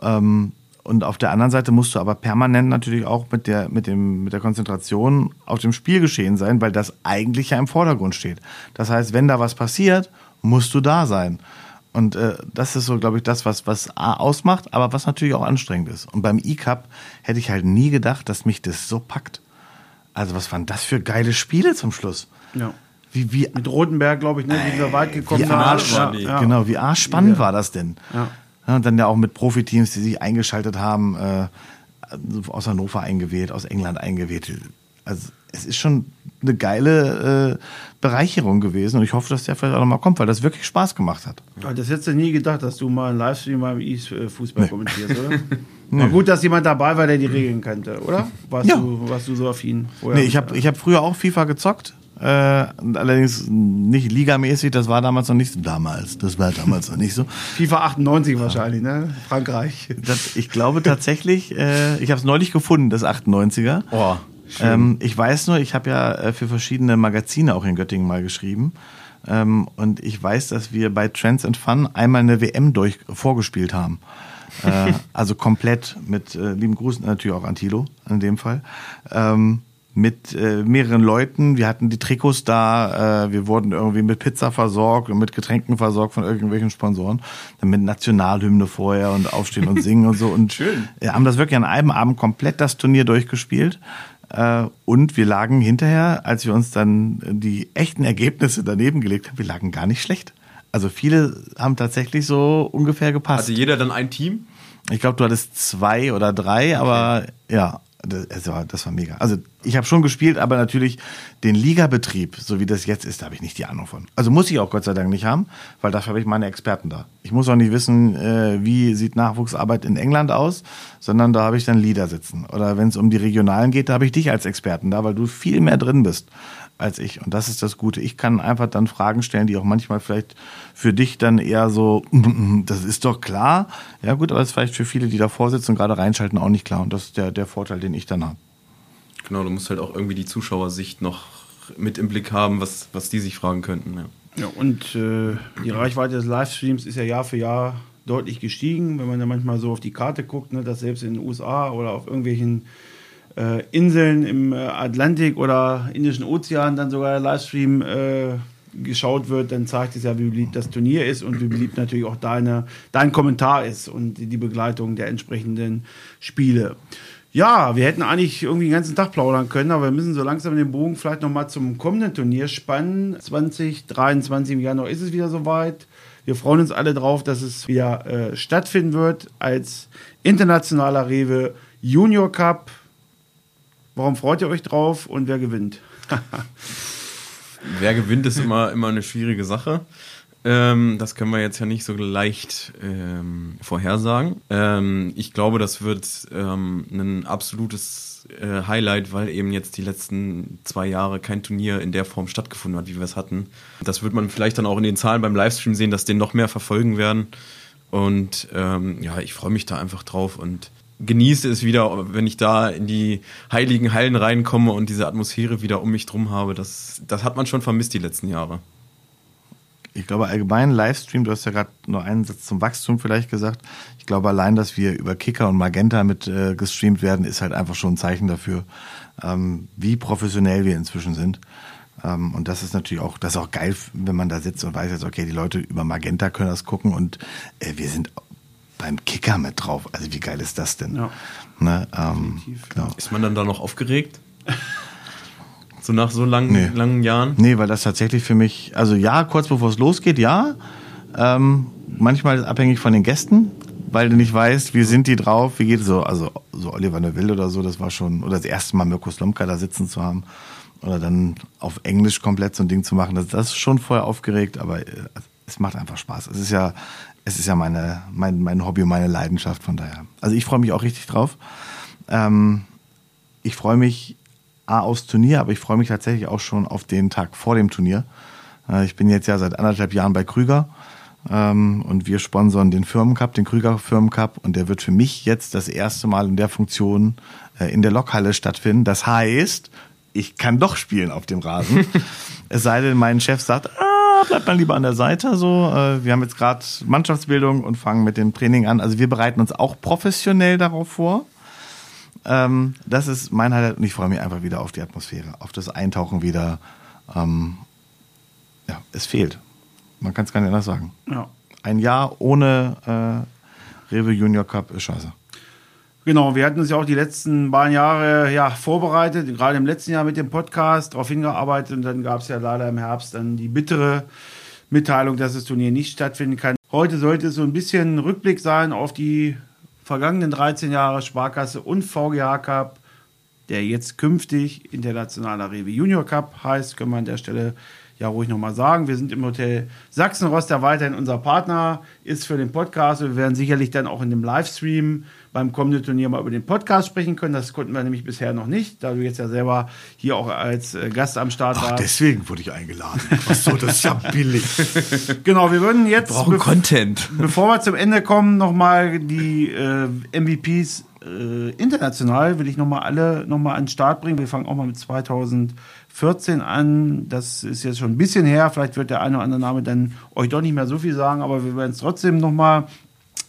Ähm, und auf der anderen Seite musst du aber permanent natürlich auch mit der, mit dem, mit der Konzentration auf dem Spielgeschehen sein, weil das eigentlich ja im Vordergrund steht. Das heißt, wenn da was passiert, musst du da sein. Und äh, das ist so, glaube ich, das, was, was A ausmacht, aber was natürlich auch anstrengend ist. Und beim E-Cup hätte ich halt nie gedacht, dass mich das so packt. Also, was waren das für geile Spiele zum Schluss? Ja. Wie, wie, Mit Rotenberg, glaube ich, ne, wie wir weit gekommen wie sind. arsch. Ja. Genau, wie arschspannend war das denn? Ja. Ja, und dann ja auch mit Profiteams, die sich eingeschaltet haben, äh, aus Hannover eingewählt, aus England eingewählt. Also es ist schon eine geile äh, Bereicherung gewesen und ich hoffe, dass der vielleicht auch nochmal kommt, weil das wirklich Spaß gemacht hat. Das hättest du nie gedacht, dass du mal einen Livestream beim E-Fußball kommentierst, oder? War gut, dass jemand dabei war, der die Regeln kannte, oder? Warst, Ja. du, warst du so affin? Vorher Nee, ich habe ich hab früher auch FIFA gezockt. Äh, allerdings nicht ligamäßig, das war damals noch nicht so. Damals, das war damals noch nicht so. FIFA 98 wahrscheinlich, ne? Frankreich. Das, ich glaube tatsächlich, äh, ich habe es neulich gefunden, das 98er. Oh, Ähm, ich weiß nur, ich habe ja äh, für verschiedene Magazine auch in Göttingen mal geschrieben. Ähm, und ich weiß, dass wir bei Trends and Fun einmal eine WM durch vorgespielt haben. äh, also komplett mit äh, lieben Gruß natürlich auch an Thilo in dem Fall. Ähm, mit äh, mehreren Leuten. Wir hatten die Trikots da, äh, wir wurden irgendwie mit Pizza versorgt und mit Getränken versorgt von irgendwelchen Sponsoren. Dann mit Nationalhymne vorher und aufstehen und singen und so. Und Schön. Wir haben das wirklich an einem Abend komplett das Turnier durchgespielt. Äh, und wir lagen hinterher, als wir uns dann die echten Ergebnisse daneben gelegt haben, wir lagen gar nicht schlecht. Also viele haben tatsächlich so ungefähr gepasst. Hatte jeder dann ein Team? Ich glaube, du hattest zwei oder drei, aber ja, das, das, war, das war mega. Also ich habe schon gespielt, aber natürlich den Ligabetrieb, so wie das jetzt ist, da habe ich nicht die Ahnung von. Also muss ich auch Gott sei Dank nicht haben, weil dafür habe ich meine Experten da. Ich muss auch nicht wissen, äh, wie sieht Nachwuchsarbeit in England aus, sondern da habe ich dann Leader sitzen. Oder wenn es um die Regionalen geht, da habe ich dich als Experten da, weil du viel mehr drin bist als ich. Und das ist das Gute. Ich kann einfach dann Fragen stellen, die auch manchmal vielleicht für dich dann eher so, das ist doch klar. Ja gut, aber das ist vielleicht für viele, die davor sitzen und gerade reinschalten, auch nicht klar. Und das ist der, der Vorteil, den ich dann habe. Genau, du musst halt auch irgendwie die Zuschauersicht noch mit im Blick haben, was, was die sich fragen könnten. Ja. Ja, und äh, die Reichweite des Livestreams ist ja Jahr für Jahr deutlich gestiegen. Wenn man da manchmal so auf die Karte guckt, ne, dass selbst in den USA oder auf irgendwelchen äh, Inseln im äh, Atlantik oder Indischen Ozean dann sogar der Livestream äh, geschaut wird, dann zeigt es ja, wie beliebt das Turnier ist und wie beliebt natürlich auch deine, dein Kommentar ist und die Begleitung der entsprechenden Spiele. Ja, wir hätten eigentlich irgendwie den ganzen Tag plaudern können, aber wir müssen so langsam den Bogen vielleicht nochmal zum kommenden Turnier spannen. 2023 im Januar ist es wieder soweit. Wir freuen uns alle drauf, dass es wieder äh, stattfinden wird als internationaler Rewe Junior Cup. Warum freut ihr euch drauf und wer gewinnt? Wer gewinnt, ist immer, immer eine schwierige Sache. Ähm, das können wir jetzt ja nicht so leicht ähm, vorhersagen. Ähm, ich glaube, das wird ähm, ein absolutes äh, Highlight, weil eben jetzt die letzten zwei Jahre kein Turnier in der Form stattgefunden hat, wie wir es hatten. Das wird man vielleicht dann auch in den Zahlen beim Livestream sehen, dass den noch mehr verfolgen werden. Und ähm, ja, ich freue mich da einfach drauf und genieße es wieder, wenn ich da in die heiligen Hallen reinkomme und diese Atmosphäre wieder um mich drum habe. Das, das hat man schon vermisst die letzten Jahre. Ich glaube allgemein Livestream, du hast ja gerade nur einen Satz zum Wachstum vielleicht gesagt. Ich glaube allein, dass wir über Kicker und Magenta mit äh, gestreamt werden, ist halt einfach schon ein Zeichen dafür, ähm, wie professionell wir inzwischen sind. Ähm, und das ist natürlich auch, das ist auch geil, wenn man da sitzt und weiß jetzt, okay, die Leute über Magenta können das gucken und äh, wir sind beim Kicker mit drauf. Also wie geil ist das denn? Ja. Ne, ähm, genau. Ist man dann da noch aufgeregt? so nach so langen, Nee. langen Jahren? Nee, weil das tatsächlich für mich, also ja, kurz bevor es losgeht, ja. Ähm, manchmal abhängig von den Gästen, weil du nicht weißt, wie sind die drauf, wie geht es so. Also so Oliver Neville oder so, das war schon, oder das erste Mal Mirko Slomka da sitzen zu haben oder dann auf Englisch komplett so ein Ding zu machen, das, das ist schon vorher aufgeregt, aber äh, es macht einfach Spaß. Es ist ja, es ist ja meine, mein, mein Hobby und meine Leidenschaft von daher. Also ich freue mich auch richtig drauf. Ähm, ich freue mich A aufs Turnier, aber ich freue mich tatsächlich auch schon auf den Tag vor dem Turnier. Äh, ich bin jetzt ja seit anderthalb Jahren bei Krüger ähm, und wir sponsern den Firmencup, den Krüger Firmencup und der wird für mich jetzt das erste Mal in der Funktion äh, in der Lokhalle stattfinden. Das heißt, ich kann doch spielen auf dem Rasen. es sei denn, mein Chef sagt, ah, bleibt mal lieber an der Seite. So, äh, wir haben jetzt gerade Mannschaftsbildung und fangen mit dem Training an. Also wir bereiten uns auch professionell darauf vor. Ähm, das ist mein Highlight und ich freue mich einfach wieder auf die Atmosphäre, auf das Eintauchen wieder. Ähm, ja, es fehlt. Man kann es gar nicht anders sagen. Ja. Ein Jahr ohne äh, Rewe Junior Cup ist scheiße. Genau, wir hatten uns ja auch die letzten beiden Jahre ja, vorbereitet, gerade im letzten Jahr mit dem Podcast darauf hingearbeitet und dann gab es ja leider im Herbst dann die bittere Mitteilung, dass das Turnier nicht stattfinden kann. Heute sollte es so ein bisschen Rückblick sein auf die vergangenen 13 Jahre Sparkasse und VGH Cup, der jetzt künftig Internationaler Rewe Junior Cup heißt, können wir an der Stelle ja ruhig nochmal sagen. Wir sind im Hotel Sachsenrost, der weiterhin unser Partner ist für den Podcast. Wir werden sicherlich dann auch in dem Livestream beim kommenden Turnier mal über den Podcast sprechen können. Das konnten wir nämlich bisher noch nicht, da du jetzt ja selber hier auch als äh, Gast am Start Ach, warst. deswegen wurde ich eingeladen. Ach so, das ist ja billig. Genau, wir würden jetzt, Brauchen be- Content. bevor wir zum Ende kommen, nochmal die äh, MVPs äh, international, will ich nochmal alle nochmal an den Start bringen. Wir fangen auch mal mit 2014 an. Das ist jetzt schon ein bisschen her. Vielleicht wird der eine oder andere Name dann euch doch nicht mehr so viel sagen, aber wir werden es trotzdem nochmal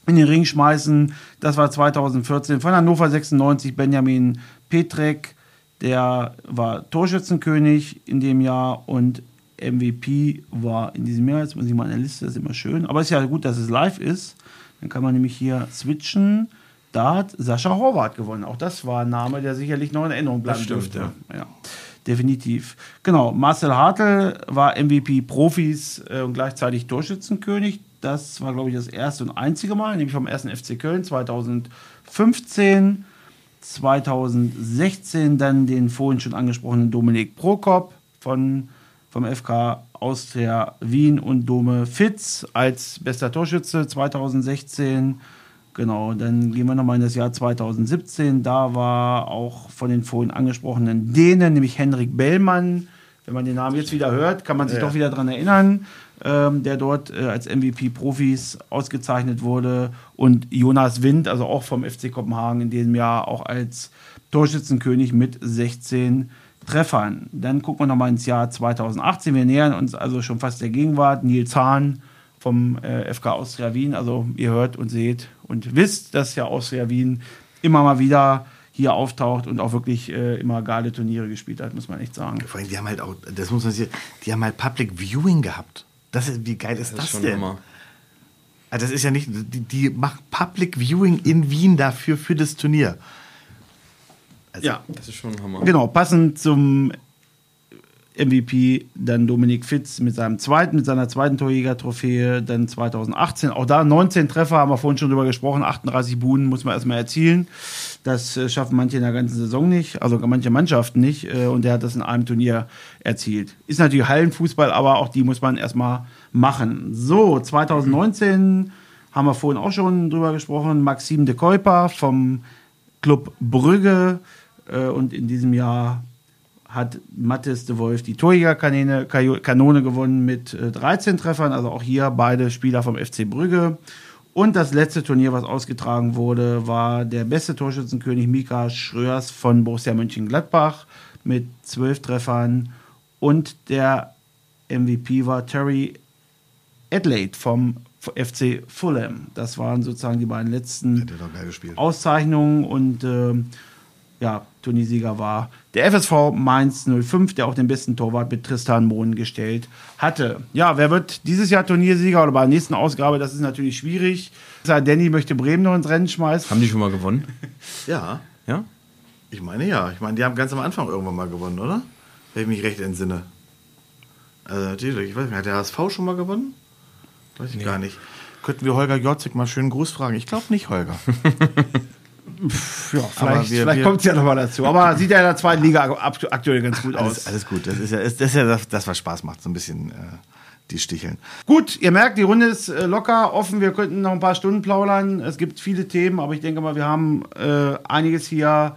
in den Ring schmeißen. Das war 2014 von Hannover 96 Benjamin Petrek. Der war Torschützenkönig in dem Jahr und MVP war in diesem Jahr. Jetzt muss ich mal in der Liste, das ist immer schön. Aber es ist ja gut, dass es live ist. Dann kann man nämlich hier switchen. Da hat Sascha Horvath gewonnen. Auch das war ein Name, der sicherlich noch in Erinnerung bleiben stimmt, dürfte. Ja. Definitiv. Genau, Marcel Hartl war MVP Profis äh, und gleichzeitig Torschützenkönig. Das war, glaube ich, das erste und einzige Mal, nämlich vom 1. FC Köln 2015. 2016 dann den vorhin schon angesprochenen Dominik Prokop von, vom FK Austria Wien und Dome Fitz als bester Torschütze 2016. Genau, dann gehen wir nochmal in das Jahr 2017. Da war auch von den vorhin angesprochenen Dänen, nämlich Henrik Bellmann. Wenn man den Namen jetzt wieder hört, kann man sich doch wieder daran erinnern, ähm, der dort äh, als MVP Profis ausgezeichnet wurde. Und Jonas Wind, also auch vom FC Kopenhagen in diesem Jahr, auch als Torschützenkönig mit 16 Treffern. Dann gucken wir nochmal ins Jahr 2018. Wir nähern uns also schon fast der Gegenwart. Nils Hahn vom äh, FK Austria Wien. Also ihr hört und seht und wisst, dass ja Austria Wien immer mal wieder hier auftaucht und auch wirklich äh, immer geile Turniere gespielt hat, muss man echt sagen. Vor allem, die haben halt auch, das muss man sich, die haben halt Public Viewing gehabt. Das ist, wie geil ist das, Das ist schon denn? Hammer. Also das ist ja nicht, die, die macht Public Viewing in Wien dafür, für das Turnier. Also, Ja, Das ist schon ein Hammer. Genau, passend zum MVP dann Dominik Fitz mit seinem zweiten, mit seiner zweiten Torjäger-Trophäe, dann 2018. Auch da 19 Treffer, haben wir vorhin schon drüber gesprochen, 38 Buden muss man erstmal erzielen. Das äh, schaffen manche in der ganzen Saison nicht, also manche Mannschaften nicht. äh, Und der hat das in einem Turnier erzielt. Ist natürlich Hallenfußball, aber auch die muss man erstmal machen. So, 2019 haben wir vorhin auch schon drüber gesprochen. Maxim de Keuper vom Club Brügge. Äh, Und in diesem Jahr hat Mathis de Wolf die Torjägerkanone Kanone gewonnen mit äh, 13 Treffern. Also auch hier beide Spieler vom FC Brügge. Und das letzte Turnier, was ausgetragen wurde, war der beste Torschützenkönig Mika Schröers von Borussia Mönchengladbach mit 12 Treffern. Und der MVP war Terry Adelaide vom FC Fulham. Das waren sozusagen die beiden letzten. Auszeichnungen und ähm, ja, Turniersieger war der FSV Mainz 05, der auch den besten Torwart mit Tristan Mohn gestellt hatte. Ja, wer wird dieses Jahr Turniersieger oder bei der nächsten Ausgabe? Das ist natürlich schwierig. Danny möchte Bremen noch ins Rennen schmeißen. Haben die schon mal gewonnen? Ja, Ja? ich meine ja. Ich meine, die haben ganz am Anfang irgendwann mal gewonnen, oder? Wenn ich mich recht entsinne. Also natürlich, ich weiß nicht, hat der HSV schon mal gewonnen? Weiß ich gar nicht. Könnten wir Holger Jotzig mal schönen Gruß fragen? Ich glaube nicht, Holger. Ja, vielleicht, wir- vielleicht kommt es ja noch mal dazu. Aber sieht ja in der zweiten Liga aktuell ganz gut Alles, aus. alles gut. Das ist ja das, ist ja das, das, was Spaß macht, so ein bisschen äh, die Sticheln. Gut, ihr merkt, die Runde ist äh, locker, offen. Wir könnten noch ein paar Stunden plaudern. Es gibt viele Themen, aber ich denke mal, wir haben äh, einiges hier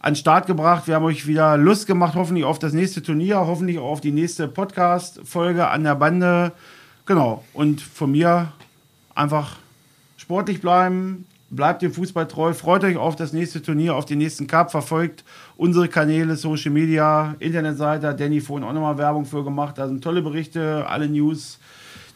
an den Start gebracht. Wir haben euch wieder Lust gemacht, hoffentlich auf das nächste Turnier, hoffentlich auch auf die nächste Podcast-Folge an der Bande. Genau. Und von mir einfach sportlich bleiben, bleibt dem Fußball treu, freut euch auf das nächste Turnier, auf den nächsten Cup, verfolgt unsere Kanäle, Social Media, Internetseite, hat Danny vorhin auch nochmal Werbung für gemacht. Da sind tolle Berichte, alle News,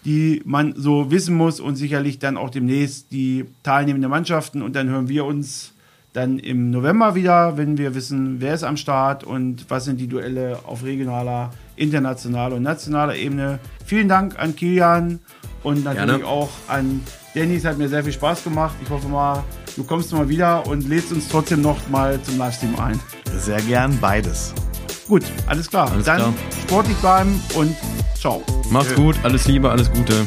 die man so wissen muss und sicherlich dann auch demnächst die teilnehmenden Mannschaften und dann hören wir uns dann im November wieder, wenn wir wissen, wer ist am Start und was sind die Duelle auf regionaler, internationaler und nationaler Ebene. Vielen Dank an Kilian und natürlich Gerne. auch an Danny. Es hat mir sehr viel Spaß gemacht. Ich hoffe mal, du kommst mal wieder und lädst uns trotzdem noch mal zum Livestream ein. Sehr gern beides. Gut, alles klar. Alles dann klar. sportlich bleiben und ciao. Macht's gut, alles Liebe, alles Gute.